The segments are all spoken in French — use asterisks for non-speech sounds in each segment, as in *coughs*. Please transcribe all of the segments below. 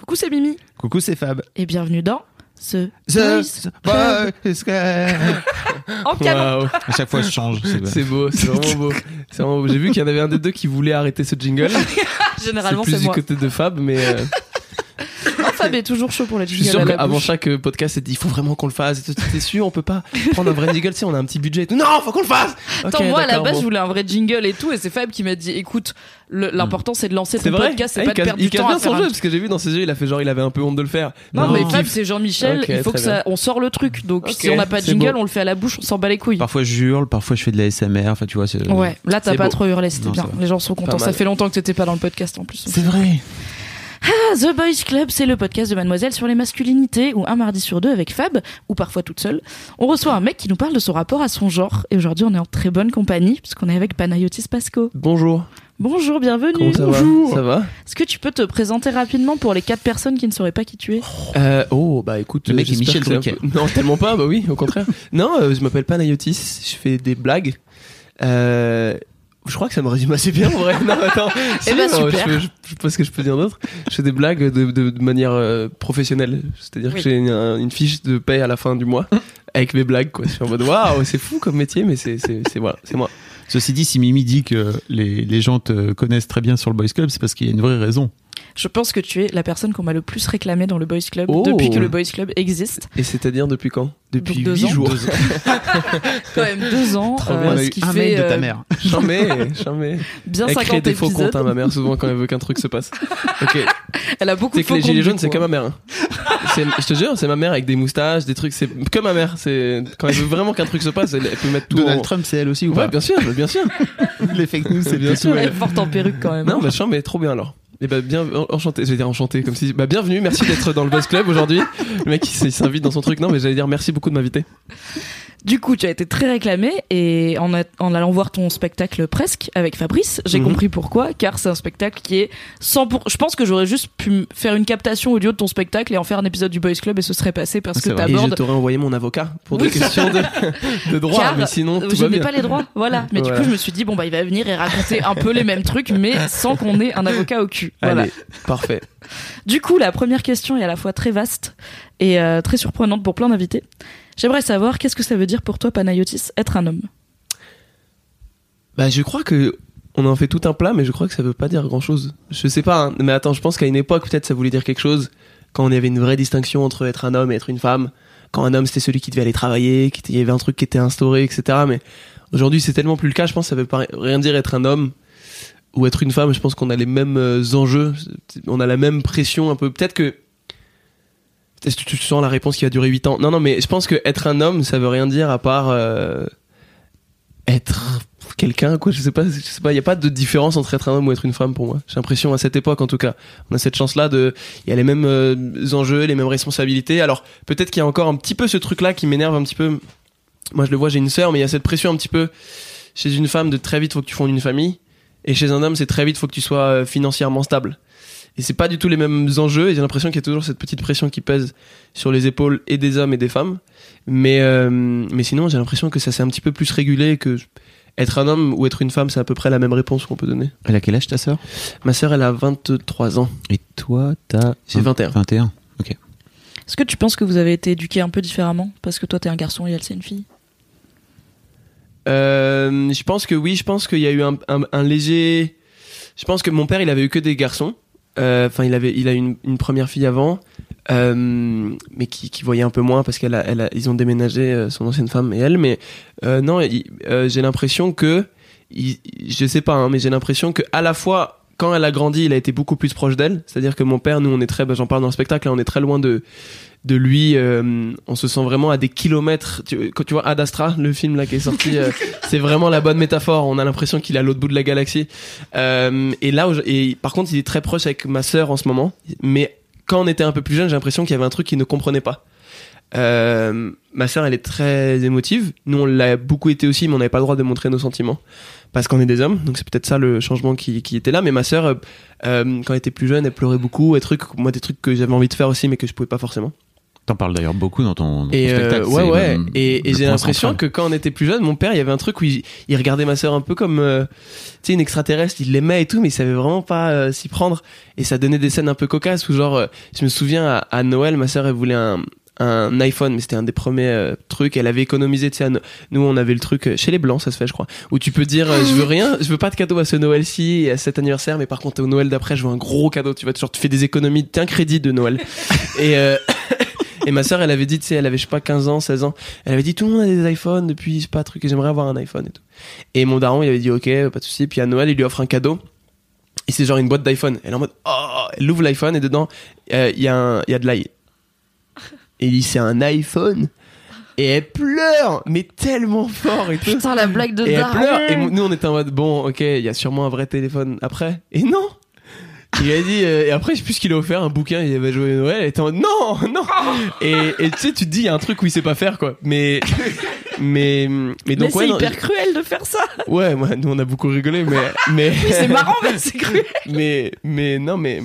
Coucou, c'est Mimi. Coucou, c'est Fab. Et bienvenue dans ce The Boys en canon. Waouh, À chaque fois, je change. c'est beau, c'est vraiment beau. C'est vraiment beau. J'ai vu qu'il y en avait un des deux qui voulait arrêter ce jingle. *laughs* C'est Généralement, plus c'est du moi. côté de Fab, mais euh, *laughs* Fab est toujours chaud pour la je suis jingle sûr qu'avant chaque euh, podcast, c'est dit il faut vraiment qu'on le fasse. T'es sûr, on peut pas prendre un vrai jingle, si on a un petit budget. Non, faut qu'on le fasse. Attends, moi à la base, bon. je voulais un vrai jingle et tout, et c'est Fab qui m'a dit écoute, l'important c'est de lancer ton vrai? podcast, c'est Ah, pas il de perdre il du casse temps bien à son jeu parce que j'ai vu dans ses yeux, il a fait genre il avait un peu honte de le faire. Non, Non, mais on Fab, c'est Jean-Michel, il faut que ça, bien. on sort le truc. Donc si on n'a pas de jingle, beau. on le fait à la bouche, on s'en bat les couilles. Parfois, je hurle, parfois, je fais de la SMR. Enfin, tu vois, c'est. Ouais, là t'as pas beau. trop hurlé, c'était bien. Les gens sont contents. Ça fait longtemps que t'étais pas dans le podcast en plus. C'est vrai. Ah, The Boys Club, c'est le podcast de Mademoiselle sur les masculinités, où un mardi sur deux avec Fab, ou parfois toute seule, on reçoit un mec qui nous parle de son rapport à son genre. Et aujourd'hui, on est en très bonne compagnie, puisqu'on est avec Panayotis Pasco. Bonjour. Bonjour, bienvenue. Comment ça Bonjour. va Ça va Est-ce que tu peux te présenter rapidement pour les quatre personnes qui ne sauraient pas qui tu es? Euh, oh, bah écoute, Le mec est Michel Drucker. peu- Non, tellement pas, bah oui, au contraire. *laughs* non, euh, je m'appelle Panayotis, je fais des blagues. Euh, je crois que ça me résume assez bien, en vrai. Non, attends. *laughs* Si, ben, non, super. Je, je, je sais pas ce que je peux dire d'autre. Je fais des blagues de, de, de manière euh, professionnelle. C'est-à-dire Oui. que j'ai une, une fiche de paye à la fin du mois *laughs* avec mes blagues, quoi. Je suis en mode, waouh, c'est fou comme métier, mais c'est, c'est, c'est, voilà, c'est moi. Ceci dit, si Mimi dit que les, les gens te connaissent très bien sur le Boys Club, c'est parce qu'il y a une vraie raison. Je pense que tu es la personne qu'on m'a le plus réclamé dans le Boys Club Oh. depuis que le Boys Club existe. Et c'est-à-dire depuis quand Depuis Donc deux 8 ans. jours. *laughs* Quand même deux ans, euh, bien. ce qui un fait mail de euh, ta mère. *laughs* Jamais, jamais. bien Elle crée 50 des faux comptes, hein, ma mère, souvent quand elle veut qu'un truc se passe. *laughs* Ok. Elle a beaucoup C'est de que faux les gilets comptes, jaunes, c'est comme ma mère. hein. C'est- Je te jure, c'est ma mère avec des moustaches, des trucs. C'est que ma mère. C'est quand elle veut vraiment qu'un truc se passe, elle, elle peut mettre tout. Donald en... Trump, c'est elle aussi ou Ouais, pas bien sûr, bien sûr. Les fake news, c'est Bien sûr. Elle est forte en perruque quand même. Non, bah chiant, mais trop bien alors. Et bah bien enchanté, j'allais dire enchanté comme si bah bienvenue, merci d'être dans le Buzz Club aujourd'hui. Le mec il s'invite dans son truc. Non, mais j'allais dire merci beaucoup de m'inviter. Du coup, tu as été très réclamé et en, a- en allant voir ton spectacle presque avec Fabrice, j'ai Mhm. compris pourquoi, car c'est un spectacle qui est 100 pour... Je pense que j'aurais juste pu faire une captation audio de ton spectacle et en faire un épisode du Boys Club et ce serait passé parce Ah, que vrai. Et je t'abordes t'aurais envoyé mon avocat pour des Oui. questions de, de droit, Car mais sinon tout je n'ai pas les droits, voilà. Mais du coup, je me suis dit bon bah il va venir et raconter un peu les mêmes trucs, mais sans qu'on ait un avocat au cul. Voilà. Allez, parfait. Du coup, la première question est à la fois très vaste et euh, très surprenante pour plein d'invités. J'aimerais savoir qu'est-ce que ça veut dire pour toi, Panayotis, être un homme? Bah, je crois que on en fait tout un plat, mais je crois que ça veut pas dire grand chose. Je sais pas, hein, mais attends, je pense qu'à une époque, peut-être ça voulait dire quelque chose quand on avait une vraie distinction entre être un homme et être une femme. Quand un homme c'était celui qui devait aller travailler, qu'il y avait un truc qui était instauré, etc. Mais aujourd'hui, c'est tellement plus le cas. Je pense que ça veut pas rien dire être un homme ou être une femme. Je pense qu'on a les mêmes euh, enjeux, on a la même pression un peu. Peut-être que est-ce que tu sens la réponse qui va durer 8 ans? Non, non, mais je pense que être un homme, ça veut rien dire à part euh, être quelqu'un, quoi. Je sais pas, je sais pas. Il y a pas de différence entre être un homme ou être une femme pour moi. J'ai l'impression à cette époque, en tout cas, on a cette chance-là de. Il y a les mêmes euh, enjeux, les mêmes responsabilités. Alors peut-être qu'il y a encore un petit peu ce truc-là qui m'énerve un petit peu. Moi, je le vois, j'ai une sœur, mais il y a cette pression un petit peu chez une femme de très vite faut que tu fondes une famille, et chez un homme, c'est très vite faut que tu sois euh, financièrement stable. Et c'est pas du tout les mêmes enjeux, et j'ai l'impression qu'il y a toujours cette petite pression qui pèse sur les épaules et des hommes et des femmes. Mais, euh, mais sinon, j'ai l'impression que ça s'est un petit peu plus régulé, que être un homme ou être une femme, c'est à peu près la même réponse qu'on peut donner. Elle a quel âge ta sœur? Ma sœur, elle a 23 ans. Et toi, t'as. J'ai 21. 21. Est-ce que tu penses que vous avez été éduqués un peu différemment? Parce que toi, t'es un garçon et elle, c'est une fille. Euh, je pense que oui, je pense qu'il y a eu un, un- un léger. Je pense que mon père, il avait eu que des garçons. Euh, Enfin, il avait, il a une, une première fille avant, euh, mais qui, qui voyait un peu moins parce qu'elle a, elle a- ils ont déménagé euh, son ancienne femme et elle. Mais non, j'ai l'impression que, il- je sais pas, hein, mais j'ai l'impression que à la fois quand elle a grandi, il a été beaucoup plus proche d'elle. C'est-à-dire que mon père, nous, on est très, bah, j'en parle dans le spectacle, là, on est très loin de de lui. euh, on se sent vraiment à des kilomètres. Tu, quand tu vois Ad Astra, le film là qui est sorti, euh, *laughs* c'est vraiment la bonne métaphore. On a l'impression qu'il est à l'autre bout de la galaxie. Euh, et là, et par contre, il est très proche avec ma sœur en ce moment. Mais quand on était un peu plus jeune, j'ai l'impression qu'il y avait un truc qu'il ne comprenait pas. Euh, ma sœur, elle est très émotive. Nous, on l'a beaucoup été aussi, mais on n'avait pas le droit de montrer nos sentiments parce qu'on est des hommes. Donc c'est peut-être ça le changement qui, qui était là. Mais ma sœur, euh, euh, quand elle était plus jeune, elle pleurait beaucoup. Et trucs, moi, des trucs que j'avais envie de faire aussi, mais que je pouvais pas forcément. T'en parles d'ailleurs beaucoup dans ton, dans ton Et euh, spectacle. ouais, ouais. le- Et, j'ai l'impression que quand on était plus jeune, mon père, il y avait un truc où il, il regardait ma sœur un peu comme, euh, tu sais, une extraterrestre. Il l'aimait et tout, mais il savait vraiment pas euh, s'y prendre. Et ça donnait des scènes un peu cocasses où genre, euh, je me souviens à, à Noël, ma sœur, elle voulait un un iPhone, mais c'était un des premiers euh, trucs. Elle avait économisé, tu sais, nous on avait le truc euh, chez les blancs, ça se fait, je crois, où tu peux dire, euh, je veux rien, je veux pas de cadeau à ce Noël-ci et à cet anniversaire, mais par contre au Noël d'après, je veux un gros cadeau. Tu vois, genre tu fais des économies, t'as un crédit de Noël. *laughs* et *coughs* et ma sœur, elle avait dit, tu sais, elle avait, je sais pas, 15 ans, 16 ans. Elle avait dit, tout le monde a des iPhones depuis, je sais pas, truc, et j'aimerais avoir un iPhone et tout. Et mon daron, il avait dit, ok, pas de souci. Puis à Noël, il lui offre un cadeau. Et c'est genre une boîte d'iPhone. Elle est en mode, oh, elle ouvre l'iPhone et dedans, euh, il y a un, y a de l'ail. Et il dit, c'est un iPhone. Et elle pleure, mais tellement fort et tout. Putain, la blague de Et elle pleure. Et nous, on était en mode, bon, ok, il y a sûrement un vrai téléphone après. Et non! Il a dit, euh, et après, je sais plus ce qu'il a offert, un bouquin, il avait joué Noël, elle était en mode, non, non! Et, et tu sais, tu te dis, il y a un truc où il sait pas faire, quoi. Mais, mais, mais Mais donc, ouais, c'est non, hyper cruel de faire ça. ouais, moi, nous, on a beaucoup rigolé, mais, mais, C'est marrant, mais c'est cruel. mais, mais, non, mais,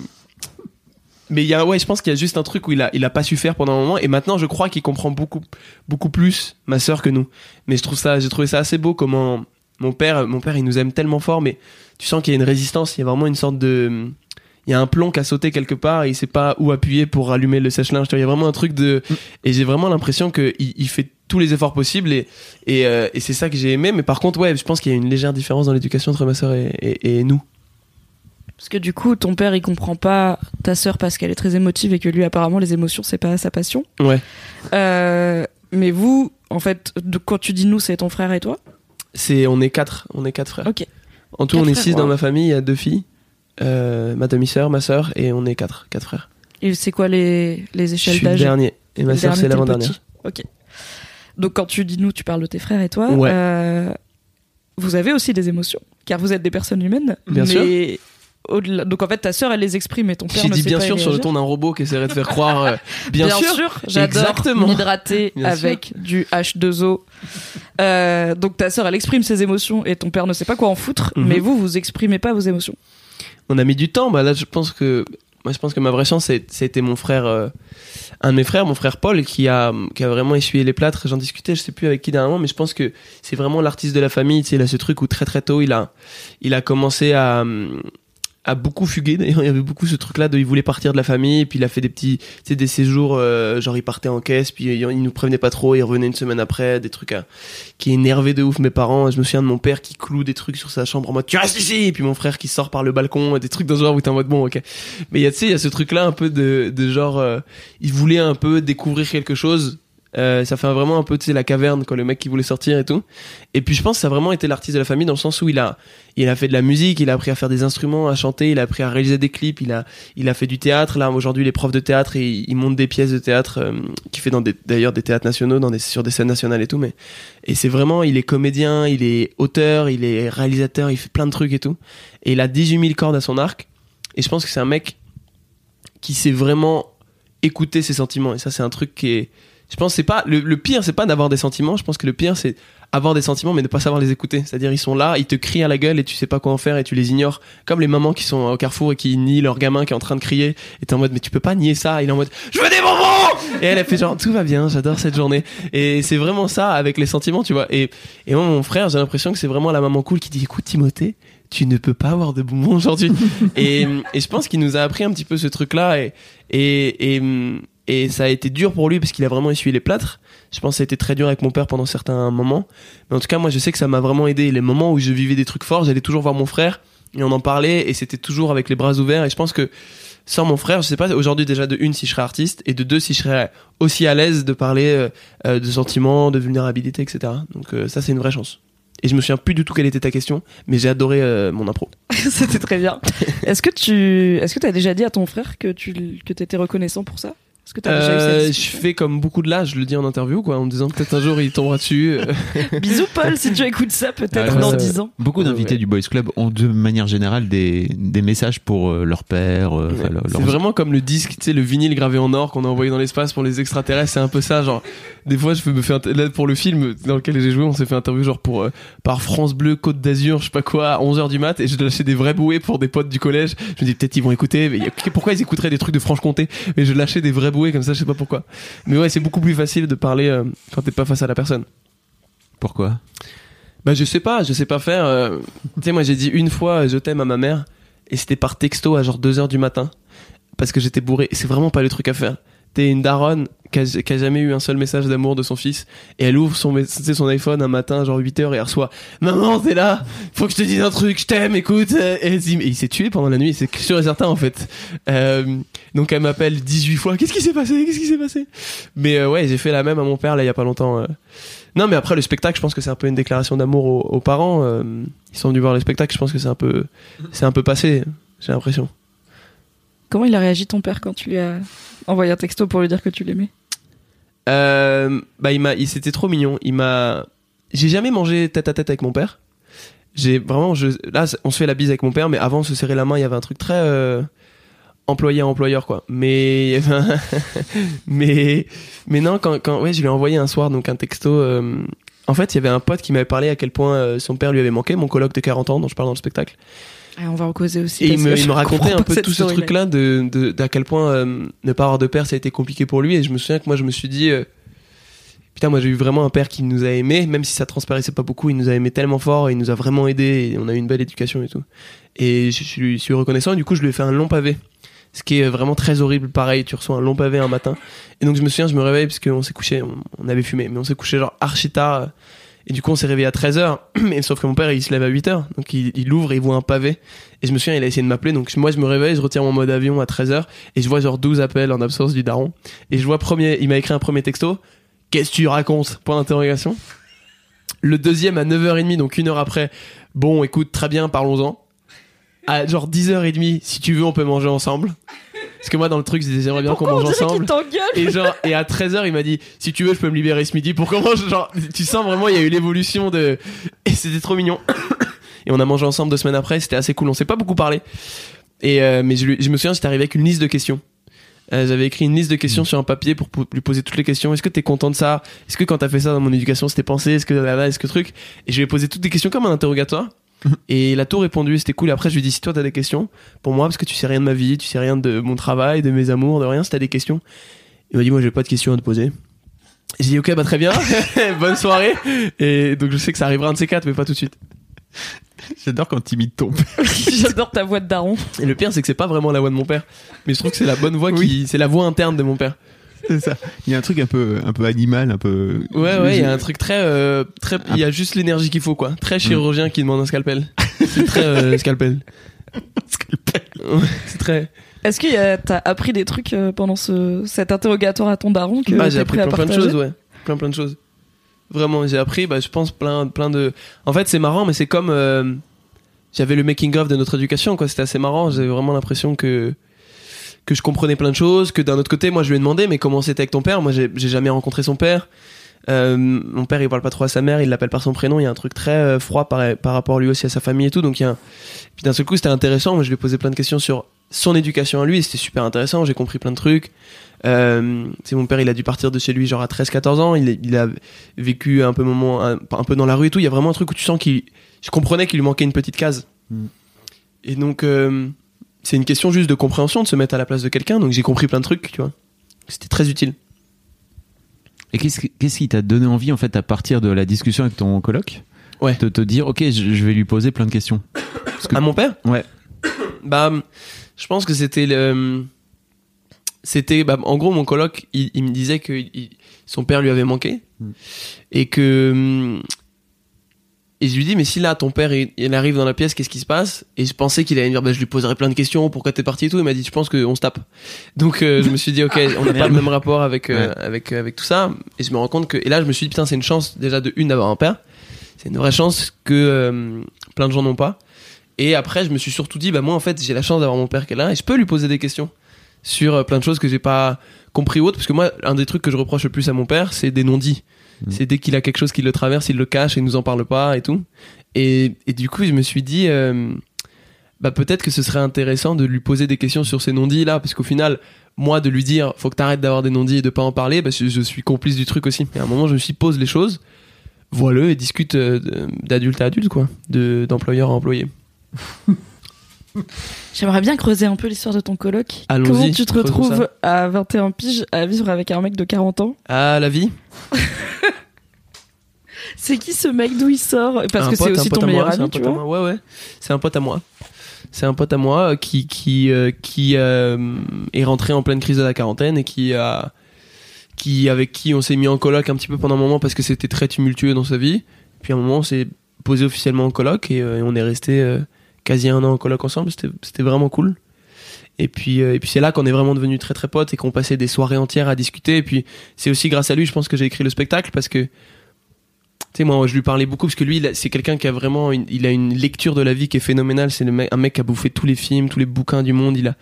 mais il y a, ouais, je pense qu'il y a juste un truc où il a, il a pas su faire pendant un moment, et maintenant, je crois qu'il comprend beaucoup, beaucoup plus ma sœur que nous. Mais je trouve ça, j'ai trouvé ça assez beau comment mon père, mon père, il nous aime tellement fort, mais tu sens qu'il y a une résistance, il y a vraiment une sorte de, il y a un plomb qui a sauté quelque part et il sait pas où appuyer pour allumer le sèche-linge. Il y a vraiment un truc de, et j'ai vraiment l'impression que il, fait tous les efforts possibles et, et, euh, et c'est ça que j'ai aimé. Mais par contre, ouais, je pense qu'il y a une légère différence dans l'éducation entre ma sœur et, et nous. Parce que du coup, ton père, il comprend pas ta sœur parce qu'elle est très émotive et que lui, apparemment, les émotions, c'est pas sa passion. Ouais. Euh, mais vous, en fait, de, quand tu dis nous, c'est ton frère et toi? C'est, on est quatre, on est quatre frères. Ok. En tout, Quatre on est frères, six dans ma famille. Il y a deux filles, euh, ma demi-sœur, ma sœur, et on est quatre, quatre frères. Et c'est quoi les, les Je échelles suis le d'âge? dernier et ma sœur c'est l'avant-dernière. Ok. Donc quand tu dis nous, tu parles de tes frères et toi. Ouais. Euh, vous avez aussi des émotions, car vous êtes des personnes humaines. Bien mais au-delà- donc en fait, ta sœur, elle les exprime, et ton père J'ai ne dit bien sûr sur le ton d'un robot qui essaierait de faire croire. euh, *laughs* bien, sûr. j'adore Exactement. m'hydrater Bien avec du H2O. Euh, donc ta sœur, elle exprime ses émotions et ton père ne sait pas quoi en foutre, Mhm. mais vous, vous exprimez pas vos émotions. On a mis du temps. Bah là, je pense que moi, je pense que ma vraie chance, c'était mon frère, euh, un de mes frères, mon frère Paul, qui a qui a vraiment essuyé les plâtres. J'en discutais, je sais plus avec qui dernièrement, mais je pense que c'est vraiment l'artiste de la famille. Tu sais, il a ce truc où très très tôt, il a il a commencé à à beaucoup d'ailleurs il y avait beaucoup ce truc là de il voulait partir de la famille et puis il a fait des petits tu sais des séjours euh, genre il partait en caisse puis il, nous prévenait pas trop il revenait une semaine après des trucs à- qui énervaient de ouf mes parents. Je me souviens de mon père qui cloue des trucs sur sa chambre en mode tu restes ici! Et puis mon frère qui sort par le balcon des trucs dans ce genre où t'es en mode bon ok. Mais il y a tu sais il y a ce truc là un peu de, de genre euh, il voulait un peu découvrir quelque chose euh, ça fait vraiment un peu tu la caverne quand le mec qui voulait sortir et tout. Et puis je pense que ça a vraiment été l'artiste de la famille dans le sens où il a il a fait de la musique il a appris à faire des instruments à chanter il a appris à réaliser des clips il a il a fait du théâtre. Là aujourd'hui il est prof de théâtre et il, il monte des pièces de théâtre euh, qui fait dans des d'ailleurs des théâtres nationaux dans des sur des scènes nationales et tout mais et c'est vraiment il est comédien il est auteur il est réalisateur il fait plein de trucs et tout. Et il a 18 000 cordes à son arc. Et je pense que c'est un mec qui sait vraiment écouter ses sentiments. Et ça c'est un truc qui est je pense que c'est pas le, le pire c'est pas d'avoir des sentiments. Je pense que le pire c'est avoir des sentiments mais ne pas savoir les écouter. C'est à dire ils sont là ils te crient à la gueule et tu sais pas quoi en faire et tu les ignores. Comme les mamans qui sont au carrefour et qui nient leur gamin qui est en train de crier et t'es en mode mais tu peux pas nier ça. Il est en mode je veux des bonbons! Et elle a fait genre tout va bien j'adore cette journée. Et c'est vraiment ça avec les sentiments tu vois. Et, et moi mon frère j'ai l'impression que c'est vraiment la maman cool qui dit écoute Timothée tu ne peux pas avoir de bonbons aujourd'hui. *laughs* Et, et je pense qu'il nous a appris un petit peu ce truc là et, et, et, et ça a été dur pour lui parce qu'il a vraiment essuyé les plâtres. Je pense que ça a été très dur avec mon père pendant certains moments. Mais en tout cas, moi, je sais que ça m'a vraiment aidé. Les moments où je vivais des trucs forts, j'allais toujours voir mon frère et on en parlait et c'était toujours avec les bras ouverts. Et je pense que sans mon frère, je sais pas aujourd'hui déjà de une si je serais artiste et de deux si je serais aussi à l'aise de parler euh, euh, de sentiments, de vulnérabilité, etc. Donc euh, ça, c'est une vraie chance. Et je me souviens plus du tout quelle était ta question, mais j'ai adoré mon impro. *laughs* C'était très bien. Est-ce que tu est-ce que as déjà dit à ton frère que tu que étais reconnaissant pour ça? Est-ce que tu as déjà eu Euh, cette je discussion fais comme beaucoup de là, je le dis en interview, quoi, en me disant peut-être un jour il tombera dessus. euh. *laughs* Bisous Paul, si tu écoutes ça peut-être dans ouais. 10 ans. Beaucoup d'invités Ouais. du Boys Club ont de manière générale des, des messages pour euh, leur père. euh, leur- C'est vraiment comme le disque, tu sais, le vinyle gravé en or qu'on a envoyé dans l'espace pour les extraterrestres. C'est un peu ça, genre. Des fois, je me fais inter- là pour le film dans lequel j'ai joué, on s'est fait interview genre pour euh, par France Bleu Côte d'Azur, je sais pas quoi, à 11h du mat, et je lâchais des vrais bouées pour des potes du collège. Je me dis peut-être ils vont écouter, mais y a- pourquoi ils écouteraient des trucs de Franche-Comté? Mais je lâchais des vrais comme ça, je sais pas pourquoi. Mais ouais, c'est beaucoup plus facile de parler euh, quand t'es pas face à la personne. Pourquoi? Bah je sais pas, je sais pas faire. euh, tu sais moi j'ai dit une fois euh, je t'aime à ma mère et c'était par texto à genre 2h du matin parce que j'étais bourré. C'est vraiment pas le truc à faire. T'es une daronne qui a, jamais eu un seul message d'amour de son fils et elle ouvre son, son iPhone un matin genre 8h et elle reçoit Maman t'es là, faut que je te dise un truc, je t'aime, écoute. Et, elle dit- il s'est tué pendant la nuit, c'est sûr et certain en fait. Euh, donc elle m'appelle 18 fois, qu'est-ce qui s'est passé, qu'est-ce qui s'est passé? Mais euh, ouais j'ai fait la même à mon père là il y a pas longtemps. euh. Non, mais après le spectacle, je pense que c'est un peu une déclaration d'amour aux, aux parents. ils sont venus voir le spectacle, je pense que c'est un peu, c'est un peu passé. J'ai l'impression. Comment il a réagi ton père quand tu lui as envoyé un texto pour lui dire que tu l'aimais? Euh, bah, il m'a, il c'était trop mignon. Il m'a, j'ai jamais mangé tête à tête avec mon père. J'ai vraiment, je, là, on se fait la bise avec mon père, mais avant, se serrer la main, il y avait un truc très euh, employé à employeur, quoi. Mais, *laughs* mais, mais non, quand, quand, ouais, je lui ai envoyé un soir donc un texto. euh, en fait, il y avait un pote qui m'avait parlé à quel point euh, son père lui avait manqué, mon coloc de 40 ans dont je parle dans le spectacle. Ah, On va en causer aussi. Et il me, il me racontait un peu tout ce truc-là de, de, d'à quel point euh, ne pas avoir de père, ça a été compliqué pour lui. Et je me souviens que moi, je me suis dit, euh, putain, moi, j'ai eu vraiment un père qui nous a aimés, même si ça transparaissait pas beaucoup, il nous a aimés tellement fort, il nous a vraiment aidés, et on a eu une belle éducation et tout. Et je, je lui suis reconnaissant, et du coup, je lui ai fait un long pavé. Ce qui est vraiment très horrible, pareil, tu reçois un long pavé un matin. Et donc, je me souviens, je me réveille, parce qu'on s'est couché, on, on avait fumé, mais on s'est couché genre archi tard. Et du coup, on s'est réveillé à 13h. Mais *clears throat* sauf que mon père, il se lève à 8h. Donc, il, ouvre et il voit un pavé. Et je me souviens, il a essayé de m'appeler. Donc, moi, je me réveille, je retire mon mode avion à 13h. Et je vois genre 12 appels en absence du daron. Et je vois premier, il m'a écrit un premier texto. Qu'est-ce que tu racontes? Point d'interrogation. Le deuxième à 9h30, donc une heure après. Bon, écoute, très bien, parlons-en. À genre 10h30, si tu veux, on peut manger ensemble. Parce que moi, dans le truc, je disais, j'aimerais bien qu'on mange ensemble. Et genre, et à 13h, il m'a dit, si tu veux, je peux me libérer ce midi pour qu'on mange. Genre, tu sens vraiment, il y a eu l'évolution de, et c'était trop mignon. Et on a mangé ensemble deux semaines après, c'était assez cool. On s'est pas beaucoup parlé. Et, euh, mais je, lui- je me souviens, j'étais arrivé avec une liste de questions. Euh, J'avais écrit une liste de questions sur un papier pour po- lui poser toutes les questions. Est-ce que t'es content de ça? Est-ce que quand t'as fait ça dans mon éducation, c'était pensé? Est-ce que là, là, est-ce que truc? Et je lui ai posé toutes les questions comme un interrogatoire. Et il a tout répondu, c'était cool. Et après, je lui ai dit, si toi t'as des questions, pour moi, parce que tu sais rien de ma vie, tu sais rien de mon travail, de mes amours, de rien, si t'as des questions. Il m'a dit, moi, j'ai pas de questions à te poser. J'ai dit, ok, bah très bien, *laughs* bonne soirée. Et donc, je sais que ça arrivera un de ces quatre, mais pas tout de suite. J'adore quand t'imites ton père. *laughs* J'adore ta voix de daron. Et le pire, c'est que c'est pas vraiment la voix de mon père. Mais je trouve que c'est la bonne voix qui, c'est la voix interne de mon père. C'est ça. Il y a un truc un peu, un peu animal, un peu. Ouais, ouais, il y a un truc très, euh, très, il y a juste l'énergie qu'il faut, quoi. Très chirurgien qui demande un scalpel. C'est très euh, scalpel. *laughs* Ouais, c'est très. Est-ce que t'as appris des trucs euh, pendant ce, cet interrogatoire à ton daron que bah, j'ai appris plein, plein de choses, ouais. Plein, plein de choses. Vraiment, j'ai appris, bah, je pense, plein, plein de. En fait, c'est marrant, mais c'est comme. euh, J'avais le making-of de notre éducation, quoi. C'était assez marrant. J'avais vraiment l'impression que. Que je comprenais plein de choses. Que d'un autre côté, moi, je lui ai demandé, mais comment c'était avec ton père? Moi, j'ai jamais rencontré son père. Euh, mon père, il parle pas trop à sa mère, il l'appelle par son prénom. Il y a un truc très euh, froid par, par rapport lui aussi à sa famille et tout. Donc, il y a un... Puis d'un seul coup, c'était intéressant. Moi, je lui ai posé plein de questions sur son éducation à lui. C'était super intéressant. J'ai compris plein de trucs. Euh, c'est mon père, il a dû partir de chez lui genre à 13-14 ans. Il, il a vécu un peu moment, un, un peu dans la rue et tout. Il y a vraiment un truc où tu sens qu'il, je comprenais qu'il lui manquait une petite case. Mm. Et donc, euh, c'est une question juste de compréhension, de se mettre à la place de quelqu'un. Donc j'ai compris plein de trucs, tu vois. C'était très utile. Et qu'est-ce qui- t'a donné envie, en fait, à partir de la discussion avec ton coloc Ouais. De te dire, ok, je, je vais lui poser plein de questions. Parce que- À mon père? Ouais. *coughs* Bah, je pense que c'était le. C'était. Bah, en gros, mon coloc, il, il me disait que il- son père lui avait manqué. Mm. Et que. Et je lui dis, mais si là, ton père, il, il arrive dans la pièce, qu'est-ce qui se passe? Et je pensais qu'il allait me dire, bah, je lui poserai plein de questions, pourquoi t'es parti et tout. Il m'a dit, je pense qu'on se tape. Donc, euh, je me suis dit, ok, *laughs* on n'a pas le même rapport avec, euh, Ouais. avec, euh, avec tout ça. Et je me rends compte que. Et là, je me suis dit, putain, c'est une chance, déjà, de une, d'avoir un père. c'est une vraie chance que plein de gens n'ont pas. Et après, je me suis surtout dit, bah moi en fait, j'ai la chance d'avoir mon père qui est là et je peux lui poser des questions sur plein de choses que j'ai pas compris ou autre. Parce que moi, un des trucs que je reproche le plus à mon père, c'est des non-dits. Mhm. C'est dès qu'il a quelque chose qui le traverse, il le cache et il nous en parle pas et tout. Et, et du coup, je me suis dit, euh, bah peut-être que ce serait intéressant de lui poser des questions sur ces non-dits là, parce qu'au final, moi, de lui dire, faut que t'arrêtes d'avoir des non-dits et de pas en parler, bah, je, je suis complice du truc aussi. Et à un moment, je me suis pose les choses, vois-le et discute euh, d'adulte à adulte, quoi, de d'employeur à employé. *laughs* *laughs* J'aimerais bien creuser un peu l'histoire de ton coloc. Comment tu te retrouves à 21 piges à vivre avec un mec de 40 ans? Ah, la vie? *laughs* C'est qui ce mec? D'où il sort? Parce Un que c'est aussi ton meilleur ami, tu vois. Ouais, ouais. C'est un pote à moi. C'est un pote à moi euh, qui qui euh, qui euh, est rentré en pleine crise de la quarantaine et qui a qui avec qui on s'est mis en coloc un petit peu pendant un moment parce que c'était très tumultueux dans sa vie. Puis à un moment, on s'est posé officiellement en coloc et, euh, et on est resté quasi un an en coloc ensemble. C'était vraiment cool. Et puis euh, et puis c'est là qu'on est vraiment devenus très très potes et qu'on passait des soirées entières à discuter. Et puis c'est aussi grâce à lui, je pense que j'ai écrit le spectacle parce que tu sais, moi, je lui parlais beaucoup parce que lui, c'est quelqu'un qui a vraiment, une, il a une lecture de la vie qui est phénoménale. C'est mec- un mec qui a bouffé tous les films, tous les bouquins du monde. Il a,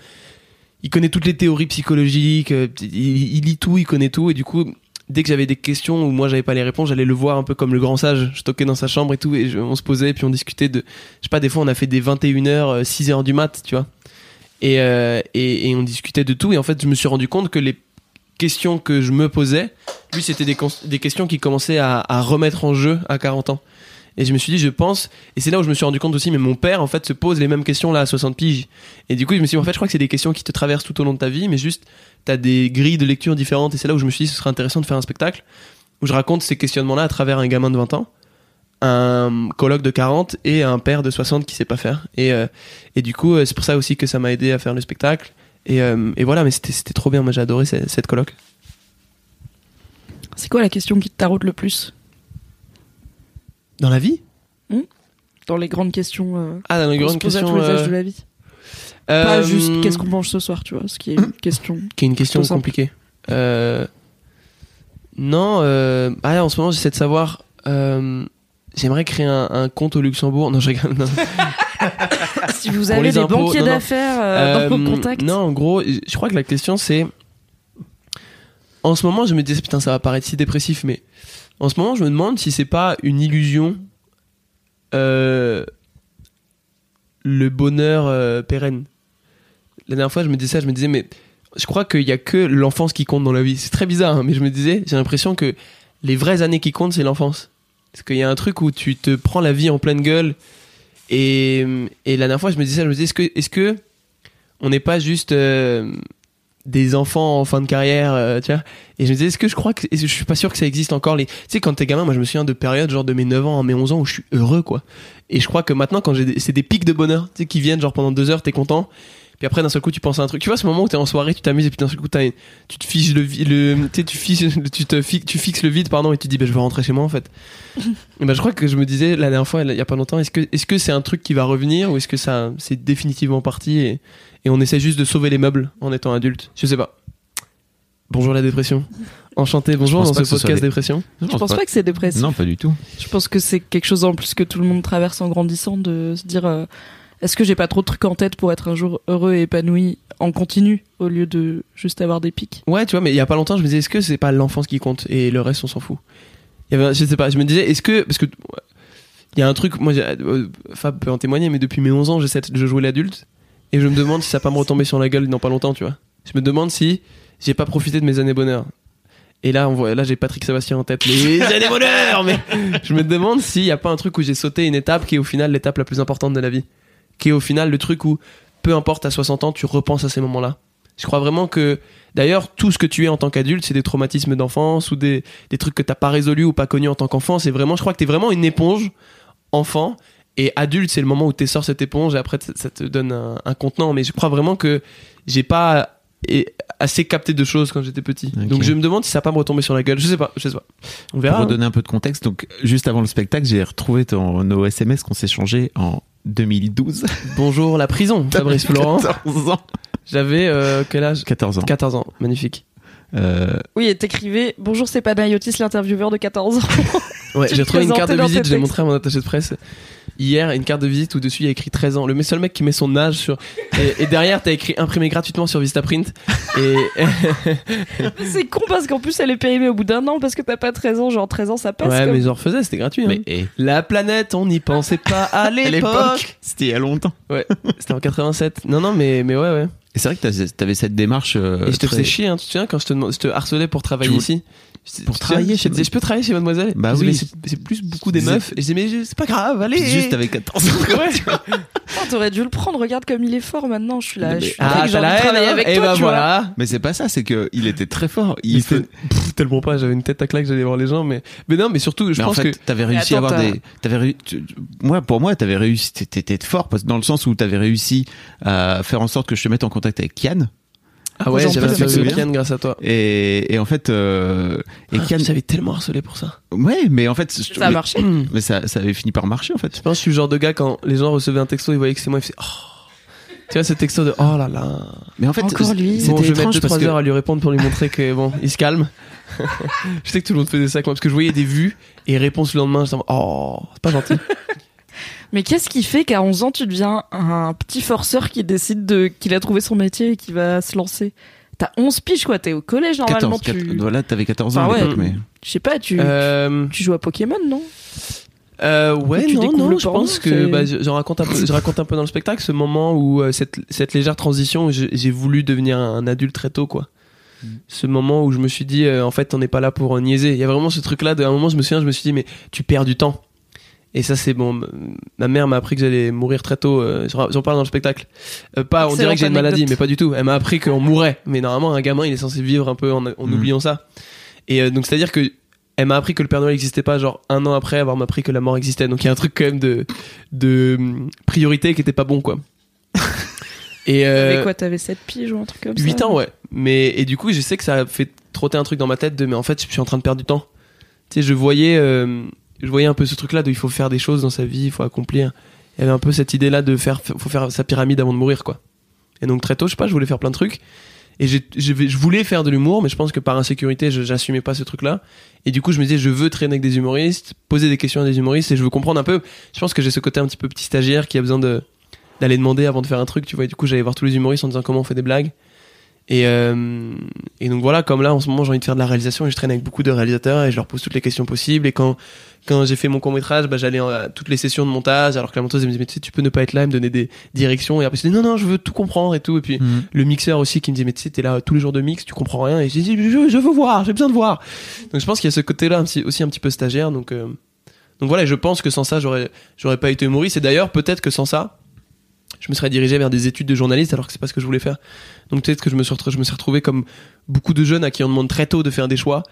il connaît toutes les théories psychologiques. euh, Il, il lit tout, il connaît tout. Et du coup, dès que j'avais des questions où moi j'avais pas les réponses, j'allais le voir un peu comme le grand sage. Je toquais dans sa chambre et tout, et on se posait, puis on discutait de, je sais pas, des fois on a fait des 21h, 6h du mat, tu vois. Et, euh, et, et on discutait de tout. Et en fait, je me suis rendu compte que les questions que je me posais, lui, c'était des, questions qui commençaient à remettre en jeu à 40 ans. Et je me suis dit, je pense, et c'est là où je me suis rendu compte aussi, mais mon père, en fait, se pose les mêmes questions là à 60 piges. Et du coup, je me suis dit, en fait, je crois que c'est des questions qui te traversent tout au long de ta vie, mais juste, t'as des grilles de lecture différentes. Et c'est là où je me suis dit, ce serait intéressant de faire un spectacle où je raconte ces questionnements-là à travers un gamin de 20 ans, un coloc de 40 et un père de 60 qui sait pas faire. Et, euh, et du coup, euh, c'est pour ça aussi que ça m'a aidé à faire le spectacle. Et, euh, voilà, mais c'était trop bien. Moi, j'ai adoré cette, cette coloc. C'est quoi la question qui te taraude le plus? Dans la vie dans les grandes questions euh, Ah, dans les grandes à questions. tous les âges euh, de la vie Pas euh, juste qu'est-ce qu'on mange ce soir, tu vois, ce qui est une question. Qui est une question compliquée. Euh, non, euh, ah, en ce moment, j'essaie de savoir. euh, J'aimerais créer un, un compte au Luxembourg. Non, je rigole. non. *laughs* si vous avez des impôts, banquiers d'affaires euh, dans Euh, vos contacts. Non, en gros, je crois que la question c'est. En ce moment, je me disais, putain, ça va paraître si dépressif, mais en ce moment, je me demande si c'est pas une illusion euh, le bonheur euh, pérenne. La dernière fois, je me disais ça, je me disais, mais je crois qu'il y a que l'enfance qui compte dans la vie. C'est très bizarre, hein, mais je me disais, j'ai l'impression que les vraies années qui comptent, c'est l'enfance. Parce qu'il y a un truc où tu te prends la vie en pleine gueule. Et, et la dernière fois, je me disais ça, je me disais, est-ce que, est-ce que on n'est pas juste euh, des enfants en fin de carrière, euh, tu vois Et je me disais, est-ce que je crois que, je suis pas sûr que ça existe encore les, tu sais, quand t'es gamin, moi je me souviens de périodes genre de mes 9 ans à mes 11 ans où je suis heureux, quoi. Et je crois que maintenant, quand j'ai, des- c'est des pics de bonheur, tu sais, qui viennent genre pendant deux heures, t'es content. Puis après, d'un seul coup, tu penses à un truc. Tu vois, ce moment où t'es en soirée, tu t'amuses, et puis d'un seul coup, t'as une- tu te fiches le, tu sais, tu fiches, *laughs* tu te fi- tu fixes le vide, pardon, et tu te dis, bah, je veux rentrer chez moi, en fait. *laughs* et bah, je crois que je me disais la dernière fois, il y a pas longtemps, est-ce que, est-ce que c'est un truc qui va revenir, ou est-ce que ça, c'est définitivement parti, et, et on essaie juste de sauver les meubles en étant adulte? Je sais pas. Bonjour la dépression. Enchanté, bonjour dans ce podcast des- dépression. Je pense pas que c'est dépressif. Non, pas du tout. Je pense que c'est quelque chose en plus que tout le monde traverse en grandissant de se dire euh, est-ce que j'ai pas trop de trucs en tête pour être un jour heureux et épanoui en continu au lieu de juste avoir des pics? Ouais, tu vois, mais il y a pas longtemps, je me disais, est-ce que c'est pas l'enfance qui compte et le reste, on s'en fout? Y Je sais pas, je me disais, est-ce que. Parce que. Il y a un truc, moi, euh, Fab peut en témoigner, mais depuis mes 11 ans, j'essaie de jouer l'adulte. Et je me demande si ça va pas me retomber sur la gueule dans pas longtemps, tu vois. Je me demande si j'ai pas profité de mes années bonheur. Et là, on voit, là, j'ai Patrick Sébastien en tête. Les années bonheur, mais je me demande s'il y a pas un truc où j'ai sauté une étape qui est au final l'étape la plus importante de la vie. Qui est au final le truc où, peu importe à 60 ans, tu repenses à ces moments-là. Je crois vraiment que, d'ailleurs, tout ce que tu es en tant qu'adulte, c'est des traumatismes d'enfance ou des, des trucs que t'as pas résolus ou pas connus en tant qu'enfant. C'est vraiment, je crois que t'es vraiment une éponge, enfant. Et adulte, c'est le moment où tu sors cette éponge et après, ça te donne un, un contenant. Mais je crois vraiment que j'ai pas assez capté de choses quand j'étais petit. Donc je me demande si ça va pas me retomber sur la gueule. Je sais pas, je sais pas. On Pour verra. hein. redonner un peu de contexte, donc juste avant le spectacle, j'ai retrouvé ton, nos SMS qu'on s'est changés en 2012. Bonjour la prison, *laughs* Fabrice Florent. 14 ans. J'avais euh, quel âge? 14 ans. 14 ans, magnifique. Euh, Oui, et t'écrivais Bonjour, c'est Panayotis, l'intervieweur de 14 ans. Ouais, *laughs* j'ai trouvé une carte de visite, tes j'ai montré à mon attaché de presse hier une carte de visite où dessus il y a écrit 13 ans. Le seul mec qui met son âge sur et, et derrière t'as écrit imprimé gratuitement sur Vistaprint et *laughs* c'est con parce qu'en plus, elle est périmée au bout d'un an parce que t'as pas 13 ans. Genre, 13 ans, ça passe. ouais comme- mais j'en refaisais c'était gratuit. hein. mais eh, La planète on n'y pensait pas à *laughs* à l'époque. l'époque, c'était il y a longtemps. Ouais, c'était en 87. Non non mais mais ouais ouais. Et c'est vrai que t'avais cette démarche. euh, Et je te très- faisais chier, hein, tu te souviens quand je te, demandais- je te harcelais pour travailler ici Pour travailler chez Je disais, je peux travailler chez Mademoiselle Bah oui. mais c'est- C'est plus beaucoup des meufs. Et je disais, mais c'est pas grave, allez Puis juste avec 14 ans. quoi. Putain, T'aurais dû le prendre. Regarde comme il est fort maintenant. Je suis là. Mais- Je suis Ah, là, j'ai t'as envie de la haine, travailler hein avec Et toi, bah tu vois. voilà Mais c'est pas ça, c'est que il était très fort. Il fait- Pff, tellement pas, j'avais une tête à claque, j'allais voir les gens, mais mais non, mais surtout, je mais en pense fait, que t'avais réussi attends, à avoir des. T'avais Moi, pour moi, t'avais réussi. T'étais t'étais fort parce que dans le sens où t'avais réussi à faire en sorte que je te mette en contact avec Kian. ah ouais, j'avais un le Kian grâce à toi. Et, et en fait, euh, et Et Kian. j'avais tellement harcelé pour ça. Ouais, mais en fait, je- Ça a mais- marché. *clears throat* Mais ça, ça avait fini par marcher en fait. Je pense que je suis le genre de gars quand les gens recevaient un texto, ils voyaient que c'est moi, ils faisaient oh. Tu vois ce texto de oh là là. Mais en fait, Encore lui. c'était Bon, je vais mettre étrange 2-3 parce que heures à lui répondre pour lui montrer que bon, il se calme. *laughs* je sais que tout le monde faisait ça avec moi parce que je voyais des vues et réponses le lendemain, en mode, oh, c'est pas gentil. Mais qu'est-ce qui fait qu'à 11 ans, tu deviens un petit forceur qui décide de qu'il a trouvé son métier et qui va se lancer? T'as 11 piges, quoi. T'es au collège, normalement. 14, tu... 14 voilà, t'avais 14 ans Enfin, à ouais. l'époque, mais. Je sais pas, tu... euh, tu joues à Pokémon, non? Euh, ouais, Tu non, découvres non, je pense que bah, je, je raconte un peu, je raconte un peu dans le spectacle ce moment où euh, cette, cette légère transition, où j'ai voulu devenir un adulte très tôt, quoi. Ce moment où je me suis dit, euh, en fait, on n'est pas là pour niaiser. Il y a vraiment ce truc-là. D'un moment, je me souviens, je me suis dit, mais tu perds du temps. Et ça, c'est bon. Ma mère m'a appris que j'allais mourir très tôt. euh, J'en j'en parle dans le spectacle. Euh, pas, on dirait que j'ai une maladie, mais pas du tout. Elle m'a appris qu'on mourait. Mais normalement, un gamin, il est censé vivre un peu en, en Mhm. oubliant ça. Et euh, donc, c'est-à-dire que elle m'a appris que le Père Noël n'existait pas, genre un an après avoir appris que la mort existait. Donc il y a un truc quand même de, de hum, priorité qui était pas bon, quoi. *laughs* Et T'avais euh, quoi T'avais 7 piges ou un truc comme ça 8 ans, ouais. Mais, et du coup, je sais que ça a fait trotter un truc dans ma tête de, mais en fait, je suis en train de perdre du temps. Tu sais, je voyais, euh, je voyais un peu ce truc-là de, il faut faire des choses dans sa vie, il faut accomplir. Il y avait un peu cette idée-là de faire, faut faire sa pyramide avant de mourir, quoi. Et donc, très tôt, je sais pas, je voulais faire plein de trucs. Et je, voulais faire de l'humour, mais je pense que par insécurité, j'assumais pas ce truc-là. Et du coup, je me disais, je veux traîner avec des humoristes, poser des questions à des humoristes, et je veux comprendre un peu. Je pense que j'ai ce côté un petit peu petit stagiaire qui a besoin de d'aller demander avant de faire un truc, tu vois. Et du coup, j'allais voir tous les humoristes en disant comment on fait des blagues. Et, euh, et donc voilà, comme là en ce moment j'ai envie de faire de la réalisation et je traîne avec beaucoup de réalisateurs et je leur pose toutes les questions possibles. Et quand, quand j'ai fait mon court métrage, bah, j'allais à toutes les sessions de montage alors que la monteuse elle me disait mais tu sais tu peux ne pas être là, elle me donner des directions. Et après je disais non non je veux tout comprendre et tout. Et puis Mhm. le mixeur aussi qui me disait mais tu sais t'es là tous les jours de mix, tu comprends rien. Et j'ai dit je, je veux voir, j'ai besoin de voir. Donc je pense qu'il y a ce côté-là un petit- aussi un petit peu stagiaire. Donc euh, donc voilà, je pense que sans ça j'aurais j'aurais pas été humoriste. Et d'ailleurs peut-être que sans ça je me serais dirigé vers des études de journaliste alors que c'est pas ce que je voulais faire. Donc peut-être que je me suis retrouvé, je me suis retrouvé comme beaucoup de jeunes à qui on demande très tôt de faire des choix